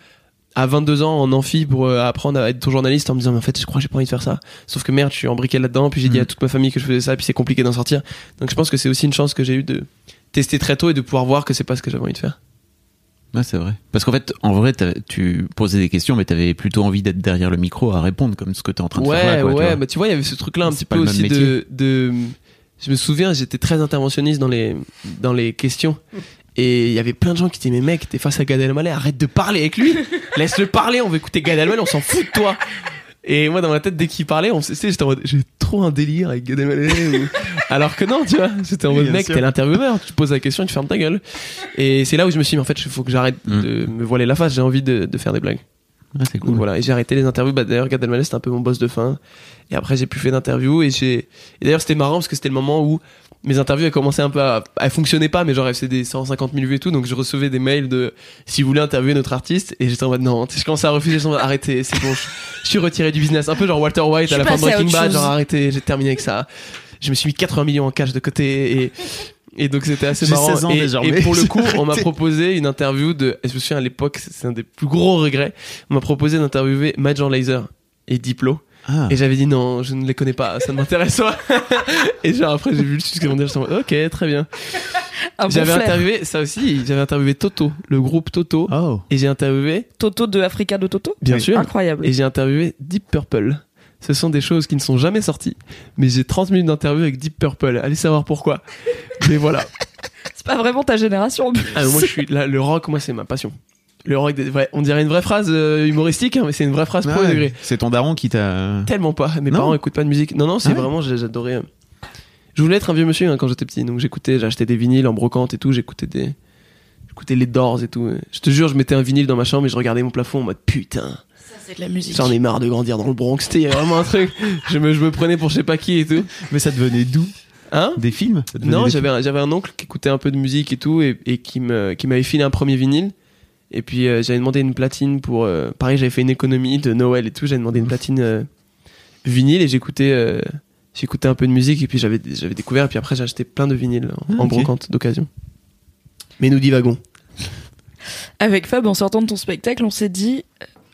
à 22 ans en amphi pour euh, apprendre à être journaliste en me disant mais en fait je crois que j'ai pas envie de faire ça. Sauf que merde, je suis embriqué là-dedans puis j'ai dit Mm. à toute ma famille que je faisais ça puis c'est compliqué d'en sortir. Donc je pense que c'est aussi une chance que j'ai eu de tester très tôt et de pouvoir voir que c'est pas ce que j'avais envie de faire. Ouais, c'est vrai. Parce qu'en fait, en vrai, tu posais des questions, mais t'avais plutôt envie d'être derrière le micro à répondre, comme ce que t'es en train de ouais, faire là. Quoi, tu ouais, vois. bah tu vois, il y avait ce truc-là un petit peu aussi de. Je me souviens, j'étais très interventionniste dans les, dans les questions. Et il y avait plein de gens qui disaient, mais mec, t'es face à Gad Elmaleh, arrête de parler avec lui. *laughs* Laisse-le parler, on veut écouter Gad Elmaleh, on s'en fout de toi. Et moi, dans ma tête, dès qu'il parlait, on tu sais, j'étais en mode, j'ai trop un délire avec Gad Elmaleh. ou- *laughs* Alors que non, tu vois, j'étais en mode, mec, t'es l'intervieweur, tu te poses la question, tu fermes ta gueule. Et c'est là où je me suis dit, mais en fait, il faut que j'arrête Mm. de me voiler la face, j'ai envie de, de faire des blagues. Ouais, c'est Donc cool. voilà, et j'ai arrêté les interviews. Bah, d'ailleurs, Gad Elmaleh, c'était un peu mon boss de fin. Et après, j'ai plus fait d'interviews. Et j'ai. Et d'ailleurs, c'était marrant parce que c'était le moment où mes interviews elles commençaient un peu à. Elles fonctionnaient pas, mais genre, elles faisaient des 150 000 vues et tout. Donc, je recevais des mails de si vous voulez interviewer notre artiste. Et j'étais en mode non. Tu sais, Je commençais à refuser. Je suis en mode, arrêtez, c'est bon. Je, je suis retiré du business. Un peu genre Walter White Je à la fin de Breaking Bad. Genre, arrêtez, j'ai terminé avec ça. Je me suis mis 80 millions en cash de côté. Et. Et donc c'était assez J'ai marrant. 16 ans et, désormais. et pour le coup, *laughs* on m'a proposé une interview de. Je me souviens à l'époque, c'est un des plus gros regrets. On m'a proposé d'interviewer Major Laser et Diplo. Ah. Et j'avais dit non, je ne les connais pas, ça ne m'intéresse pas. *laughs* et genre après j'ai vu le succès mondial, je mode, ok, très bien. Bon j'avais interviewé, ça aussi, j'avais interviewé Toto, le groupe Toto. Oh. Et j'ai interviewé, Toto de Africa de Toto bien Oui. sûr, Incroyable. et j'ai interviewé Deep Purple. Ce sont des choses qui ne sont jamais sorties, mais j'ai 30 minutes d'interview avec Deep Purple. Allez savoir pourquoi. Mais voilà. *laughs* C'est pas vraiment ta génération en plus. Ah, mais moi je suis là, le rock, moi c'est ma passion. Le rock des On dirait une vraie phrase euh, humoristique, hein, mais c'est une vraie phrase Ah ouais. degré. C'est ton daron qui t'a. Tellement pas. Mes Non. parents écoutent pas de musique. Non, non, c'est Ah ouais vraiment, j'adorais. euh. Je voulais être un vieux monsieur hein, quand j'étais petit, donc j'écoutais, j'achetais des vinyles en brocante et tout, j'écoutais des. J'écoutais les Doors et tout. Je te jure, je mettais un vinyle dans ma chambre et je regardais mon plafond en mode putain, Ça, c'est de la musique. j'en ai marre de grandir dans le Bronx. C'était vraiment un truc. Je me, je me prenais pour je sais pas qui et tout. Mais ça devenait d'où? Hein? Des films? Non, j'avais un, j'avais un oncle qui écoutait un peu de musique et tout et, et qui me qui m'avait filé un premier vinyle. Et puis euh, j'avais demandé une platine pour euh, pareil, j'avais fait une économie de Noël et tout, j'avais demandé une platine euh, vinyle et j'écoutais j'écoutais un peu de musique et puis j'avais j'avais découvert et puis après j'ai acheté plein de vinyles en, Ah, brocante d'occasion. Mais nous divagons. Avec Fab, en sortant de ton spectacle, on s'est dit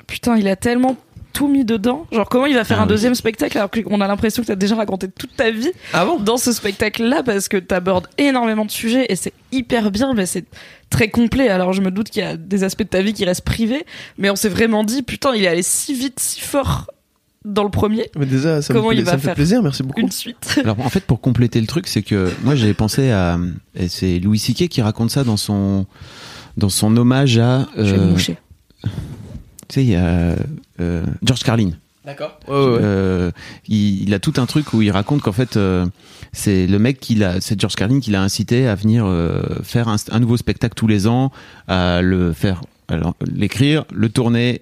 putain, il a tellement tout mis dedans. Genre, comment il va faire Ah un oui. deuxième spectacle alors qu'on a l'impression que t'as déjà raconté toute ta vie Ah bon? dans ce spectacle-là parce que t'abordes énormément de sujets et c'est hyper bien, mais c'est très complet. Alors, je me doute qu'il y a des aspects de ta vie qui restent privés, mais on s'est vraiment dit putain, il est allé si vite, si fort dans le premier. Mais déjà ça Comment me, il va ça me fait faire plaisir, merci beaucoup. Une suite? *laughs* Alors en fait pour compléter le truc c'est que moi j'avais pensé à et c'est Louis C.K. qui raconte ça dans son dans son hommage à Je vais me euh, moucher. Tu sais il y a euh, George Carlin D'accord. Ouais, ouais, ouais. Euh, il, il a tout un truc où il raconte qu'en fait euh, c'est le mec qui l'a c'est George Carlin qui l'a incité à venir euh, faire un, un nouveau spectacle tous les ans à le faire alors l'écrire le tourner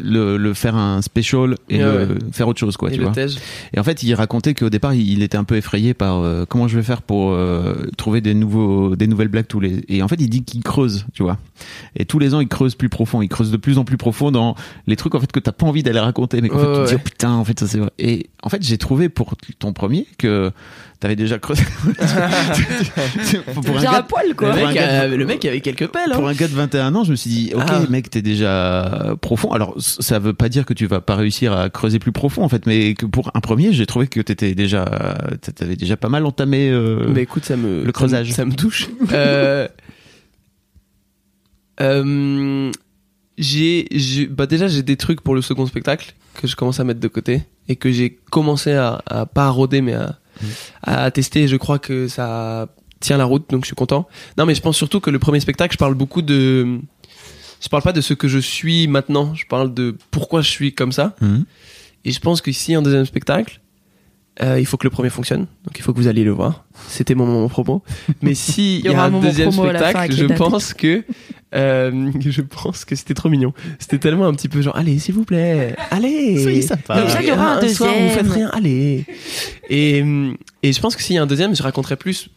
le, le faire un special et Ouais, le- faire autre chose quoi et tu vois et en fait, il racontait qu'au départ, il était un peu effrayé par euh, comment je vais faire pour euh, trouver des nouveaux, des nouvelles blagues tous les. Et en fait, il dit qu'il creuse, tu vois. Et tous les ans, il creuse plus profond. Il creuse de plus en plus profond dans les trucs en fait que t'as pas envie d'aller raconter, mais qu'en Ouais, fait, tu te dis oh, putain, en fait, ça c'est vrai. Et en fait, j'ai trouvé pour ton premier que t'avais déjà creusé. *laughs* pour un Bien à gars, poil, quoi. Le pour mec, gars- a- le mec avait quelques pelles. pour Hein. un gars de 21 ans, je me suis dit, ok, Ah. mec, t'es déjà profond. Alors, ça veut pas dire que tu vas pas réussir à creuser plus profond, en fait, mais que pour un premier, j'ai trouvé que t'étais déjà, t'avais déjà pas mal entamé. euh, Mais écoute, ça me le creusage. ça me, ça me touche. *laughs* Euh, euh, j'ai, j'ai- bah déjà j'ai des trucs pour le second spectacle que je commence à mettre de côté et que j'ai commencé à, à pas à rôder mais à, à tester. Je crois que ça tient la route, donc je suis content. Non, mais je pense surtout que le premier spectacle, je parle beaucoup de, je parle pas de ce que je suis maintenant. Je parle de pourquoi je suis comme ça. Mhm. Et je pense qu'ici, un deuxième spectacle, euh, il faut que le premier fonctionne. Donc il faut que vous alliez le voir. C'était mon moment promo. *laughs* Mais si il y, aura a un deuxième spectacle, je pense que euh, *laughs* je pense que c'était trop mignon. C'était tellement un petit peu genre allez s'il vous plaît, allez. Soyez sympa. Donc ça, il y aura un soir, vous deuxième. faites rien, allez. Et et je pense que s'il y a un deuxième, je raconterai plus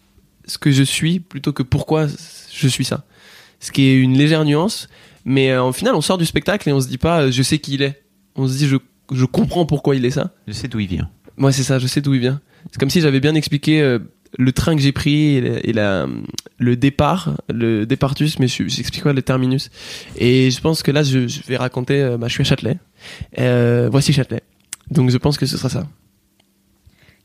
ce que je suis plutôt que pourquoi je suis ça. Ce qui est une légère nuance, mais euh, au final, on sort du spectacle et on se dit pas je sais qui il est. On se dit je je comprends pourquoi il est ça. Je sais d'où il vient. Moi, c'est ça, je sais d'où il vient. C'est comme si j'avais bien expliqué euh, le train que j'ai pris et, la- le départ, le départus, mais je- j'explique pas le terminus. Et je pense que là, je, je vais raconter, euh, bah, je suis à Châtelet. Euh, voici Châtelet. Donc je pense que ce sera ça.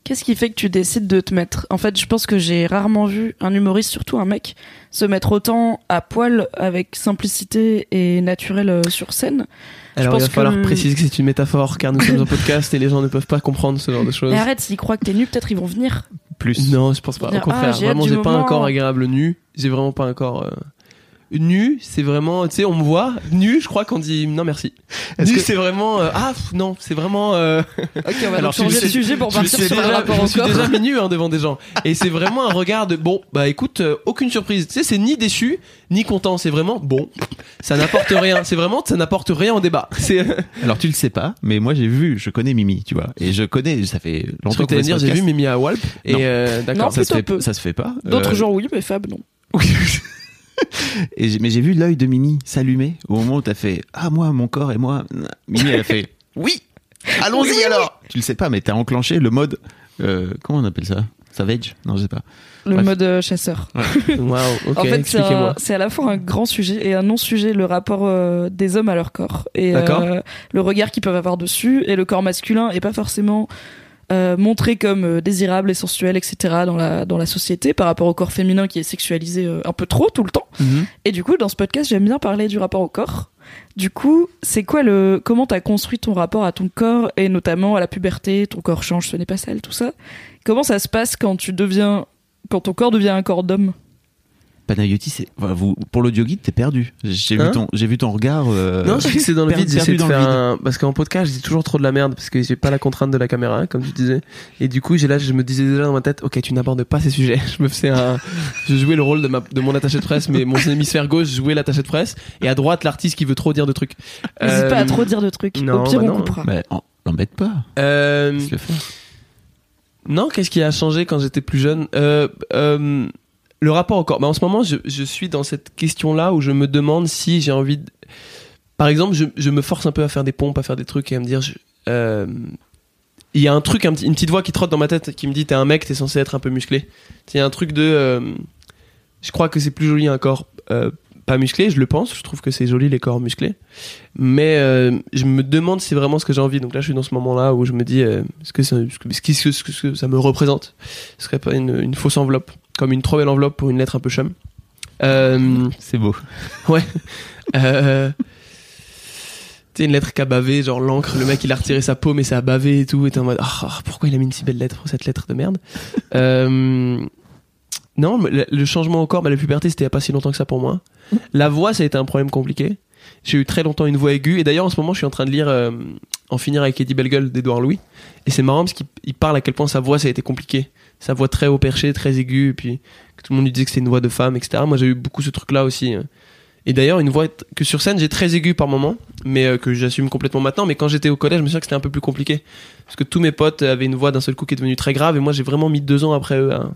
Qu'est-ce qui fait que tu décides de te mettre? En fait, je pense que j'ai rarement vu un humoriste, surtout un mec, se mettre autant à poil avec simplicité et naturel euh, sur scène. Alors il pense va que falloir préciser que c'est une métaphore car nous sommes un podcast et les gens ne peuvent pas comprendre ce genre de choses. Mais arrête, s'ils croient que t'es nu, peut-être ils vont venir. Plus. Non, je pense pas. Au contraire, ah, vraiment, j'ai pas moment. un corps agréable nu. J'ai vraiment pas un corps euh, nu. C'est vraiment, tu sais, on me voit nu. Je crois qu'on dit non merci. Nu, que- c'est vraiment euh, ah pff, non, c'est vraiment. euh, Ok, on va *laughs* Alors, changer de sujet pour partir sur le déjà, rapport je suis déjà mis nu *laughs* hein, devant des gens. Et c'est vraiment un regard de bon, bah écoute, euh, aucune surprise. Tu sais, c'est ni déçu ni content. C'est vraiment bon. Ça n'apporte rien. C'est vraiment, ça n'apporte rien au débat. C'est. Alors tu le sais pas, mais moi j'ai vu, je connais Mimi, tu vois, et je connais, ça fait Je longtemps que dire, j'ai vu Mimi à Walp. Et euh, d'accord. ça se fait, peu. ça se fait pas. D'autres Euh, gens, oui, mais Fab, non. *laughs* Et j'ai- mais j'ai vu l'œil de Mimi s'allumer au moment où t'as fait ah moi mon corps et moi. Mimi elle a fait *laughs* oui. Allons-y alors. Tu le sais pas, mais t'as enclenché le mode euh, comment on appelle ça? Savage? Non, je sais pas. Le Bref. mode euh, chasseur. *laughs* Waouh. Ok. en fait, c'est à la fois un grand sujet et un non-sujet, le rapport euh, des hommes à leur corps. Et D'accord. euh, le regard qu'ils peuvent avoir dessus. Et le corps masculin est pas forcément euh, montré comme euh, désirable et sensuel, etc. dans la, dans la société par rapport au corps féminin qui est sexualisé euh, un peu trop tout le temps. Mhm. Et du coup, dans ce podcast, j'aime bien parler du rapport au corps. Du coup, c'est quoi le comment t'as construit ton rapport à ton corps et notamment à la puberté, ton corps change, ce n'est pas sale, tout ça. Comment ça se passe quand tu deviens quand ton corps devient un corps d'homme? Panayotis, c'est, enfin, vous, pour l'audio guide, t'es perdu. J'ai Hein vu ton, j'ai vu ton regard. euh, Non, je sais que c'est dans le vide. J'essaie perdu de dans le faire vide. un... Parce qu'en podcast, je dis toujours trop de la merde parce que j'ai pas la contrainte de la caméra, comme tu disais. Et du coup, j'ai là, je me disais déjà dans ma tête, ok, tu n'abordes pas ces sujets. *laughs* Je me faisais un, je jouais le rôle de ma, de mon attaché de presse, mais mon hémisphère gauche jouait l'attaché de presse, et à droite, l'artiste qui veut trop dire de trucs. N'hésite pas à Euh, trop dire de trucs. non, Au pire, bah on non. coupera. Bah, l'embête pas. Euh, faire? Non, qu'est-ce qui a changé quand j'étais plus jeune? Euh, euh, Le rapport au corps. Bah, en ce moment, je, suis dans cette question-là où je me demande si j'ai envie. De... Par exemple, je, me force un peu à faire des pompes, à faire des trucs et à me dire. euh, Il y a un truc, une petite voix qui trotte dans ma tête qui me dit T'es un mec, t'es censé être un peu musclé. Il y a un truc de. euh, je crois que c'est plus joli un corps euh, pas musclé, je le pense. Je trouve que c'est joli les corps musclés. Mais je me demande si c'est vraiment ce que j'ai envie. Donc là, je suis dans ce moment-là où je me dis est-ce que, ça- me représente? Ce serait pas une fausse enveloppe, comme une trop belle enveloppe pour une lettre un peu chum. Euh, C'est beau. ouais. Euh, tu une lettre qui a bavé, genre l'encre, le mec il a retiré sa paume et ça a bavé et tout. Et t'es en mode Ah, ah, pourquoi il a mis une si belle lettre pour cette lettre de merde? Euh, Non, mais le, le changement au corps, bah, la puberté c'était il y a pas si longtemps que ça pour moi. La voix, ça a été un problème compliqué. J'ai eu très longtemps une voix aiguë. Et d'ailleurs, en ce moment, je suis en train de lire euh, En finir avec Eddie Bellegueule d'Edouard Louis. Et c'est marrant parce qu'il il parle à quel point sa voix, ça a été compliqué. Sa voix très haut perché, très aiguë. Et puis que tout le monde lui disait que c'était une voix de femme, etc. Moi, j'ai eu beaucoup ce truc-là aussi. euh. Et d'ailleurs, une voix que sur scène, j'ai très aiguë par moment, mais euh, que j'assume complètement maintenant. Mais quand j'étais au collège, je me souviens que c'était un peu plus compliqué. Parce que tous mes potes avaient une voix d'un seul coup qui est devenue très grave. Et moi, j'ai vraiment mis deux ans après eux à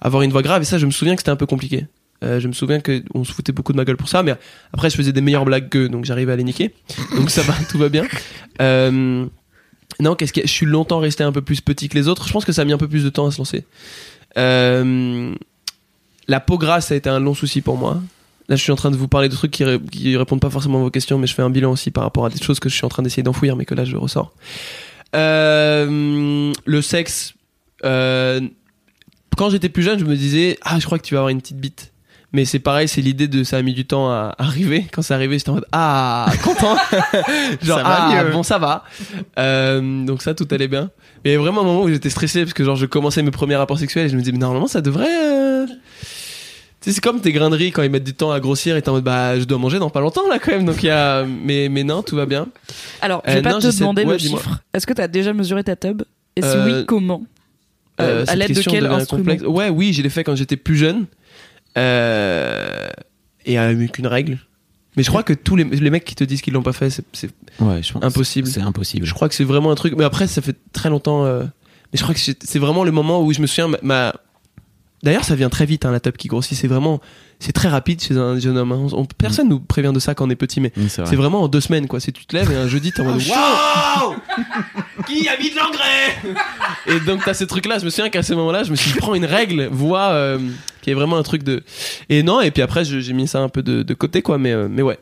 avoir une voix grave. Et ça, je me souviens que c'était un peu compliqué. Euh, je me souviens qu'on se foutait beaucoup de ma gueule pour ça, mais après je faisais des meilleures blagues qu'eux, donc j'arrivais à les niquer. Donc ça va, *laughs* tout va bien. Euh, non, qu'est-ce que je suis longtemps resté un peu plus petit que les autres. Je pense que ça a mis un peu plus de temps à se lancer. Euh, la peau grasse, a été un long souci pour moi. Là, je suis en train de vous parler de trucs qui, ré- qui répondent pas forcément à vos questions, mais je fais un bilan aussi par rapport à des choses que je suis en train d'essayer d'enfouir, mais que là je ressors. Euh, le sexe. euh, quand j'étais plus jeune, je me disais ah je crois que tu vas avoir une petite bite. Mais c'est pareil, c'est l'idée de ça a mis du temps à arriver. Quand c'est arrivé, j'étais en mode ah content, *laughs* genre Ça va ah mieux. bon ça va. Euh, donc ça tout allait bien. Mais il y a vraiment un moment où j'étais stressé parce que genre je commençais mes premiers rapports sexuels et je me disais mais normalement ça devrait. euh, Tu sais, c'est comme tes grains de riz quand ils mettent du temps à grossir et t'es en mode bah je dois manger dans pas longtemps là quand même. Donc il y a mais mais non tout va bien. Alors, je Euh, vais pas non, te demander ouais, le chiffre. Est-ce que tu as déjà mesuré ta tub Et si Euh, oui, comment Euh, à l'aide de quel instrument complexe. Ouais, oui, je l'ai fait quand j'étais plus jeune. Euh, et avec une règle. Mais je crois que tous les, les mecs qui te disent qu'ils l'ont pas fait, c'est, Ouais. Impossible. C'est impossible. je crois que c'est vraiment un truc. Mais après, ça fait très longtemps. euh, mais je crois que c'est, c'est vraiment le moment où je me souviens. Ma, ma- D'ailleurs, ça vient très vite, hein, la top qui grossit. C'est vraiment. C'est très rapide chez un jeune homme. hein. On- personne nous prévient de ça quand on est petit, mais c'est vrai. c'est vraiment en deux semaines, quoi. Si tu te lèves et un jeudi, t'es en mode *laughs* Waouh *laughs* Qui a mis de l'engrais Et donc, t'as ce truc-là. Je me souviens qu'à ce moment-là, je me suis dit, prends une règle, vois, euh, qui est vraiment un truc de. Et non, et puis après, je- j'ai mis ça un peu de, de côté, quoi. Mais, euh, mais ouais.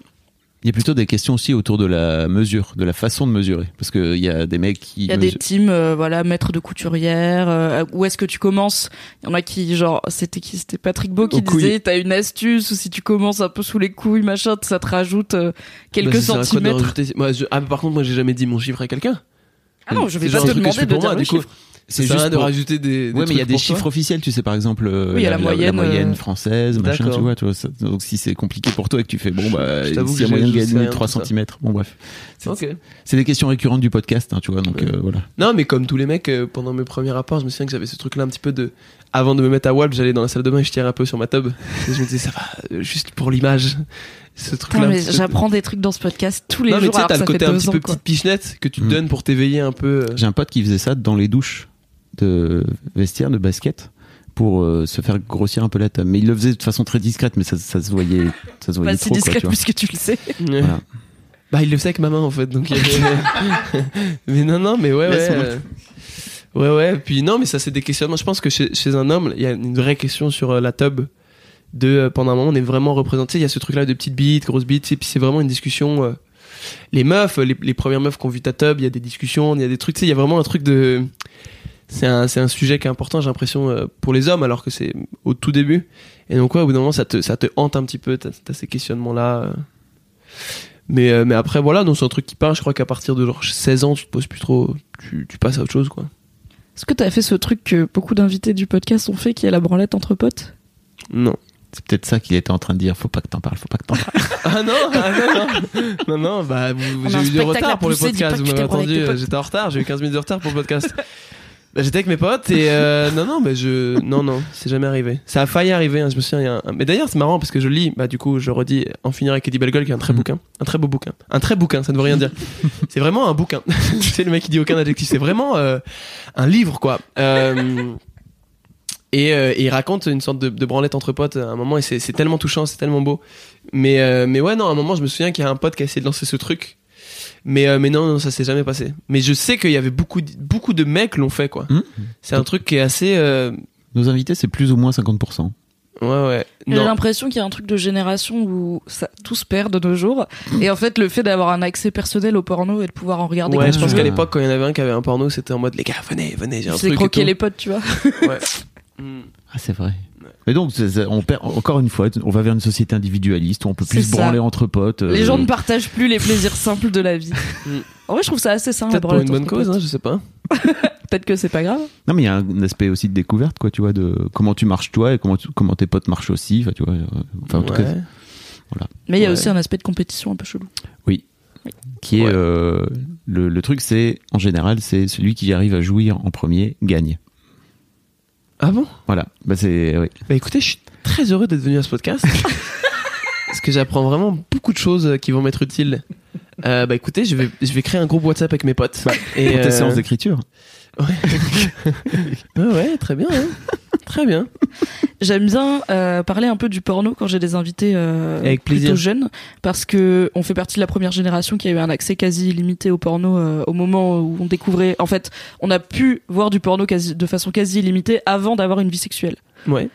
Il y a plutôt des questions aussi autour de la mesure, de la façon de mesurer. Parce qu'il y a des mecs qui. Il y a des teams, euh, voilà, maître de couturière. euh, où est-ce que tu commences? Il y en a qui, genre, c'était qui? C'était Patrick Beau qui Aux disait, t'as une astuce ou si tu commences un peu sous les couilles, machin, ça te rajoute euh, quelques Bah, centimètres. rajouter- Moi, je- Ah, par contre, moi, j'ai jamais dit mon chiffre à quelqu'un. Ah non, je vais pas te demander de dire moi, le coup. C'est juste de pour- rajouter des. Ouais, mais il y a des chiffres officiels, tu sais, par exemple, euh, Oui, il y a la moyenne, moyenne euh, française, machin, tu vois, tu vois, ça- donc si c'est compliqué pour toi et que tu fais, bon, bah, Je t'avoue s'il y a que moyen de je- je sais gagner rien de 3 tout ça. cm, bon, bref. C'est Ok. c'est des questions récurrentes du podcast, hein, tu vois, donc Ouais. euh, voilà. Non, mais comme tous les mecs, euh, pendant mes premiers rapports, je me souviens que j'avais ce truc-là un petit peu de. Avant de me mettre à Walp, j'allais dans la salle de bain et je tirais un peu sur ma tub. Je me disais, ça va, juste pour l'image. Ce petit peu- j'apprends des trucs dans ce podcast tous les Non, mais jours. tu sais, t'as le côté fait un petit peu petite pichenette que tu te Mm. donnes pour t'éveiller un peu. J'ai un pote qui faisait ça dans les douches de vestiaire, de basket, pour euh, se faire grossir un peu la table. Mais il le faisait de façon très discrète, mais ça, ça se voyait, ça se voyait Pas si trop, quoi, tu vois. puisque tu le sais. Voilà. Bah, il le faisait avec ma main en fait. Donc, il y avait- *laughs* mais non, non, mais ouais, ouais. Euh, Ouais, ouais. Puis non, mais ça, c'est des questionnements. Je pense que chez, chez un homme, il y a une vraie question sur euh, la tub. De, euh, pendant un moment, on est vraiment représenté. Il y a ce truc-là de petites bites, grosses bites. Et puis c'est vraiment une discussion. euh, les meufs, les, les premières meufs qui ont vu ta tub, il y a des discussions, il y a des trucs. Tu sais, il y a vraiment un truc de. C'est un, c'est un sujet qui est important, j'ai l'impression, euh, pour les hommes, alors que c'est au tout début. Et donc, ouais, au bout d'un moment, ça te, ça te hante un petit peu. T'as as ces questionnements-là. euh. Mais, euh, mais après, voilà, donc c'est un truc qui part. Je crois qu'à partir de genre 16 ans, tu te poses plus trop. Tu, tu passes à autre chose, quoi. Est-ce que t'as fait ce truc que beaucoup d'invités du podcast ont fait, qui est la branlette entre potes? Non. C'est peut-être ça qu'il était en train de dire. Faut pas que t'en parles, faut pas que t'en parles. *laughs* Ah non, ah non, non, *laughs* non, non, bah j'ai eu du retard pour le podcast. Vous m'avez entendu, j'étais en retard, j'ai eu 15 minutes de retard pour le podcast. *laughs* Bah, j'étais avec mes potes et euh, *laughs* non, non, bah, je, non, non, c'est jamais arrivé. Ça a failli arriver. hein, je me souviens. il y a un- Mais d'ailleurs, c'est marrant parce que je lis. Bah, du coup, je redis En finir avec Eddie Bellegueule, qui est un très Mm. bouquin, un très beau bouquin, un très bouquin. Ça ne veut rien dire. *laughs* c'est vraiment un bouquin. *laughs* c'est le mec qui dit aucun adjectif. C'est vraiment euh, un livre, quoi. Euh, Et, euh, et il raconte une sorte de, de branlette entre potes à un moment et c'est c'est tellement touchant, c'est tellement beau. Mais, euh, mais ouais, non, à un moment, je me souviens qu'il y a un pote qui a essayé de lancer ce truc. Mais, euh, mais non, non, ça s'est jamais passé. Mais je sais qu'il y avait beaucoup, de- beaucoup de mecs l'ont fait, quoi. Hmm. C'est un truc qui est assez. euh, Nos invités, c'est plus ou moins 50%. Ouais, ouais. J'ai l'impression qu'il y a un truc de génération où ça, tout se perd de nos jours. Et en fait, le fait d'avoir un accès personnel au porno et de pouvoir en regarder Ouais, je pense qu'à l'époque, quand il y en avait un qui avait un porno, c'était en mode les gars, venez, venez, j'ai un c'est truc. et croquer les potes, tu vois. Ouais. Hmm. *laughs* Ah, c'est vrai. Mais donc, on perd, encore une fois, on va vers une société individualiste où on peut plus se branler entre potes. euh, Les gens ne partagent plus les plaisirs simples de la vie. *laughs* Mm. En vrai, je trouve ça assez la Peut-être pour une bonne cause, hein, je sais pas. *laughs* Peut-être que c'est pas grave. Non, mais il y a un aspect aussi de découverte, quoi, tu vois, de comment tu marches toi et comment, tu- comment tes potes marchent aussi. Enfin, tu vois, euh, enfin, en tout cas, Ouais. Mais il y a Ouais. aussi un aspect de compétition un peu chelou. qui est Ouais. euh, le, le truc, c'est en général, c'est celui qui arrive à jouir en premier gagne. Ah bon? Voilà. Bah, c'est, oui. Bah écoutez, je suis très heureux d'être venu à ce podcast. *laughs* parce que j'apprends vraiment beaucoup de choses qui vont m'être utiles. Euh, bah écoutez, je vais, je vais créer un groupe WhatsApp avec mes potes. et Pour tes euh, séances d'écriture. ouais, *laughs* ouais, très bien. hein. Très bien. J'aime bien euh, parler un peu du porno quand j'ai des invités euh, Avec plutôt jeunes parce que on fait partie de la première génération qui a eu un accès quasi illimité au porno euh, au moment où on découvrait en fait on a pu voir du porno quasi, de façon quasi illimitée avant d'avoir une vie sexuelle. Ouais.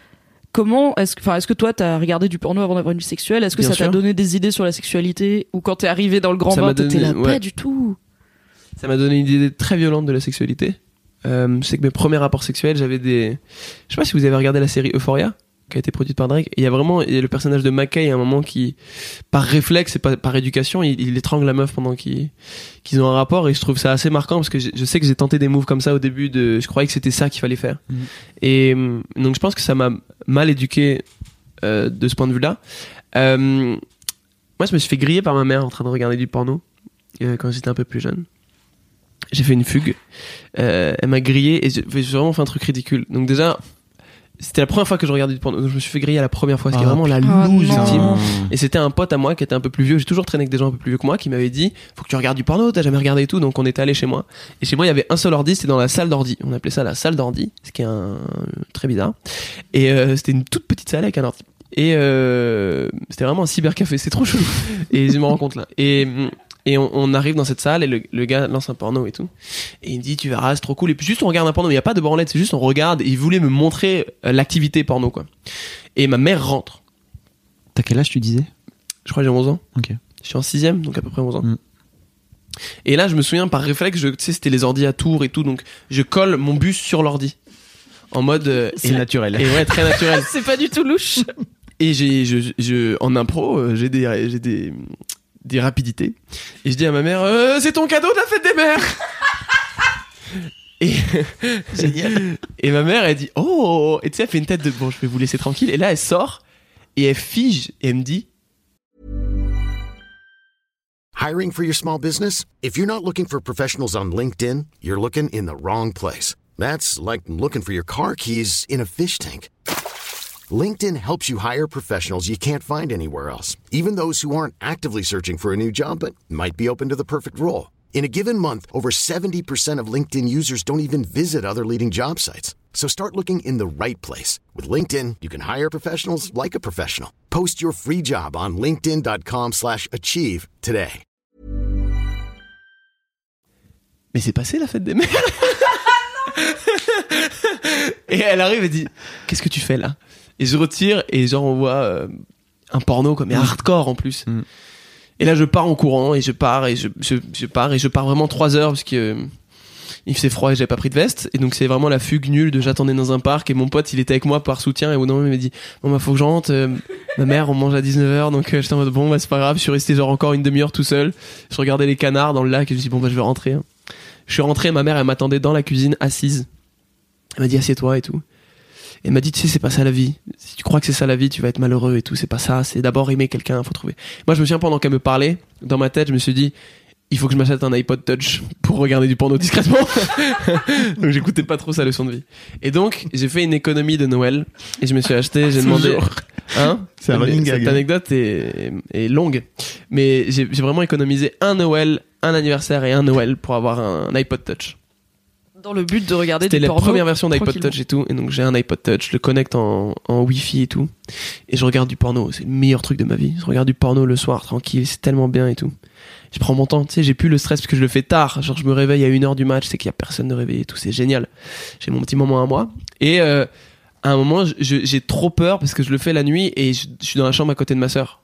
Comment est-ce que enfin est-ce que toi t'as regardé du porno avant d'avoir une vie sexuelle? Est-ce que Bien ça t'a donné des idées sur la sexualité? Ou quand t'es arrivé dans le grand Ça bain t'étais donné- là ouais. pas du tout Ça m'a donné une idée très violente de la sexualité. Euh, je sais que mes premiers rapports sexuels, j'avais des. Je sais pas si vous avez regardé la série Euphoria, qui a été produite par Drake. Il y a vraiment il y a le personnage de McKay à un moment qui, par réflexe et par, par éducation, il, il étrangle la meuf pendant qu'ils ont un rapport. Et je trouve ça assez marquant parce que je, je sais que j'ai tenté des moves comme ça au début. de Je croyais que c'était ça qu'il fallait faire. Mhm. Et hum, donc je pense que ça m'a mal éduqué euh, de ce point de vue-là. Euh, moi, je me suis fait griller par ma mère en train de regarder du porno euh, quand j'étais un peu plus jeune. J'ai fait une fugue. Euh, elle m'a grillé et j'ai vraiment fait un truc ridicule. Donc déjà, c'était la première fois que je regardais du porno. Donc je me suis fait griller à la première fois, ce qui est Ah, vraiment la loose Oh, non. ultime. Putain. Et c'était un pote à moi qui était un peu plus vieux. J'ai toujours traîné avec des gens un peu plus vieux que moi qui m'avaient dit Faut que tu regardes du porno, t'as jamais regardé et tout. Donc on était allé chez moi. Et chez moi, il y avait un seul ordi, c'était dans la salle d'ordi. On appelait ça la salle d'ordi, ce qui est un... très bizarre. Et euh, c'était une toute petite salle avec un ordi. Et euh, c'était vraiment un cybercafé, c'est trop chelou. et je me rends compte là. Et, et on, on arrive dans cette salle et le, le gars lance un porno et tout. Et il me dit Tu verras, c'est trop cool. Et puis juste on regarde un porno, il n'y a pas de branlette, c'est juste on regarde. Et il voulait me montrer euh, l'activité porno quoi. Et ma mère rentre. T'as quel âge tu disais? Je crois que j'ai 11 ans. Ok. Je suis en sixième, donc à peu près 11 ans. Mm. Et là, je me souviens par réflexe, je, tu sais, c'était les ordi à tour et tout, donc je colle mon bus sur l'ordi. En mode. euh, C'est naturel. Et ouais, très naturel. *laughs* C'est pas du tout louche. Et j'ai, je, je, en impro, euh, j'ai des, j'ai des, des rapidités. Et je dis à ma mère, euh, c'est ton cadeau de la fête des mères. et, *laughs* Génial. Et ma mère, elle dit, oh, et tu sais, elle fait une tête de, bon, je vais vous laisser tranquille. Et là, elle sort, et elle fige, et elle me dit, Hiring for your small business? If you're not looking for professionals on LinkedIn, you're looking in the wrong place. That's like looking for your car keys in a fish tank. LinkedIn helps you hire professionals you can't find anywhere else, even those who aren't actively searching for a new job but might be open to the perfect role. In a given month, over 70% of LinkedIn users don't even visit other leading job sites. So start looking in the right place. With LinkedIn, you can hire professionals like a professional. Post your free job on linkedin.com/achieve slash achieve today. mais c'est passé la fête des mères *laughs* *laughs* Et elle arrive et dit Qu'est-ce que tu fais là Et je retire et genre on voit euh, un porno comme mais hardcore en plus. Mm. Et là je pars en courant et je pars et je, je, je pars et je pars vraiment trois heures parce que euh, il faisait froid et j'avais pas pris de veste et donc c'est vraiment la fugue nulle de j'attendais dans un parc et mon pote il était avec moi par soutien et au moment il m'a dit bon bah faut que je rentre euh, ma mère on mange à 19h donc euh, j'étais en mode bon bah c'est pas grave je suis resté genre encore une demi-heure tout seul je regardais les canards dans le lac et je me suis dit bon bah je vais rentrer hein. Je suis rentré, ma mère, elle m'attendait dans la cuisine, assise. Elle m'a dit, assieds-toi et tout. Et elle m'a dit, tu sais, c'est pas ça la vie. Si tu crois que c'est ça la vie, tu vas être malheureux et tout. C'est pas ça. C'est d'abord aimer quelqu'un, faut trouver. Moi, je me souviens pendant qu'elle me parlait, dans ma tête, je me suis dit, il faut que je m'achète un iPod Touch pour regarder du porno discrètement. *laughs* donc j'écoutais pas trop sa leçon de vie. Et donc j'ai fait une économie de Noël et je me suis acheté, j'ai demandé. Hein? C'est un Cette gag. anecdote est, est longue, mais j'ai j'ai vraiment économisé un Noël, un anniversaire et un Noël pour avoir un iPod Touch. Dans le but de regarder C'était la porno. première version d'iPod. Touch et tout, et donc j'ai un iPod Touch, je le connecte en, en Wi-Fi et tout, et je regarde du porno. C'est le meilleur truc de ma vie. Je regarde du porno le soir, tranquille, c'est tellement bien et tout. Je prends mon temps, tu sais, j'ai plus le stress parce que je le fais tard. Genre, je me réveille à une heure du match, c'est qu'il y a personne de réveillé et tout, c'est génial. J'ai mon petit moment à moi. Et euh, à un moment, j'ai trop peur parce que je le fais la nuit et je, je suis dans la chambre à côté de ma sœur.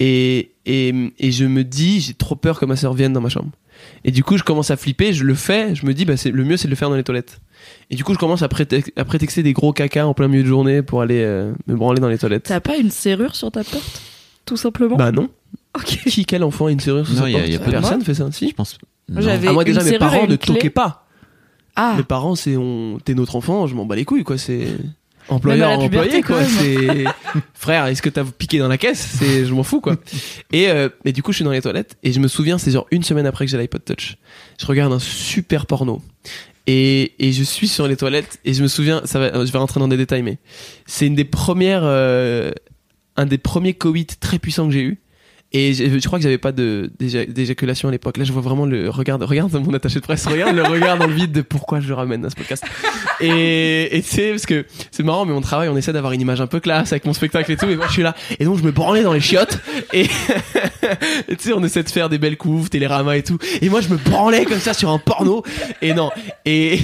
Et, et, et je me dis, j'ai trop peur que ma sœur vienne dans ma chambre. Et du coup, je commence à flipper, je le fais, je me dis, bah, c'est, le mieux, c'est de le faire dans les toilettes. Et du coup, je commence à, prétex- à prétexter des gros caca en plein milieu de journée pour aller euh, me branler dans les toilettes. T'as pas une serrure sur ta porte Tout simplement? Bah non. Ok. Qui, quel enfant a une serrure sous Non, sa y a- porte y a pas de- Personne fait ça, si Je pense. Moi, non. j'avais- Ah, moi déjà, mes parents ne clé. toquaient pas. Ah, Mes parents, c'est on, t'es notre enfant, je m'en bats les couilles, quoi. C'est employeur, puberté, employé, quoi. C'est *laughs* frère, est-ce que t'as piqué dans la caisse? C'est, je m'en fous, quoi. Et, euh, et du coup, je suis dans les toilettes et je me souviens, c'est genre une semaine après que j'ai l'iPod Touch. Je regarde un super porno. Et, et je suis sur les toilettes et je me souviens, ça va, je vais rentrer dans des détails, mais c'est une des premières, euh, un des premiers coïts très puissants que j'ai eu. Et je, je crois que j'avais pas d'éjaculation à l'époque. Là, je vois vraiment le regarde, regarde mon attaché de presse, regarde le regard dans le vide de pourquoi je ramène à ce podcast. Et et tu sais parce que c'est marrant, mais mon travail, on essaie d'avoir une image un peu classe avec mon spectacle et tout. Et moi, je suis là, et donc je me branlais dans les chiottes. Et *laughs* tu sais, on essaie de faire des belles couves, Télérama et tout. Et moi, je me branlais comme ça sur un porno. Et non. Et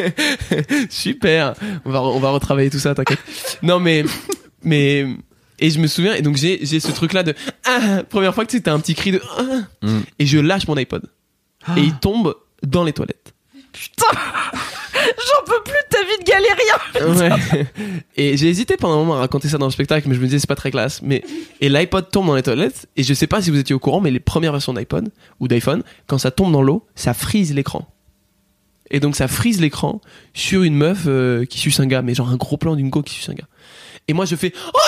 *laughs* super. On va on va retravailler tout ça, t'inquiète. Non mais mais et je me souviens et donc j'ai j'ai ce truc là de ah, première fois que t'as un petit cri de ah, Mm. et je lâche mon iPod et il tombe dans les toilettes. *laughs* j'en peux plus de ta vie de galérien Ouais. *laughs* Et j'ai hésité pendant un moment à raconter ça dans le spectacle, mais je me disais c'est pas très classe. Mais et l'iPod tombe dans les toilettes et je sais pas si vous étiez au courant, mais les premières versions d'iPod ou d'iPhone, quand ça tombe dans l'eau, ça frise l'écran. Et donc ça frise l'écran sur une meuf euh, qui suce un gars, mais genre un gros plan d'une go qui suce un gars. Et moi je fais oh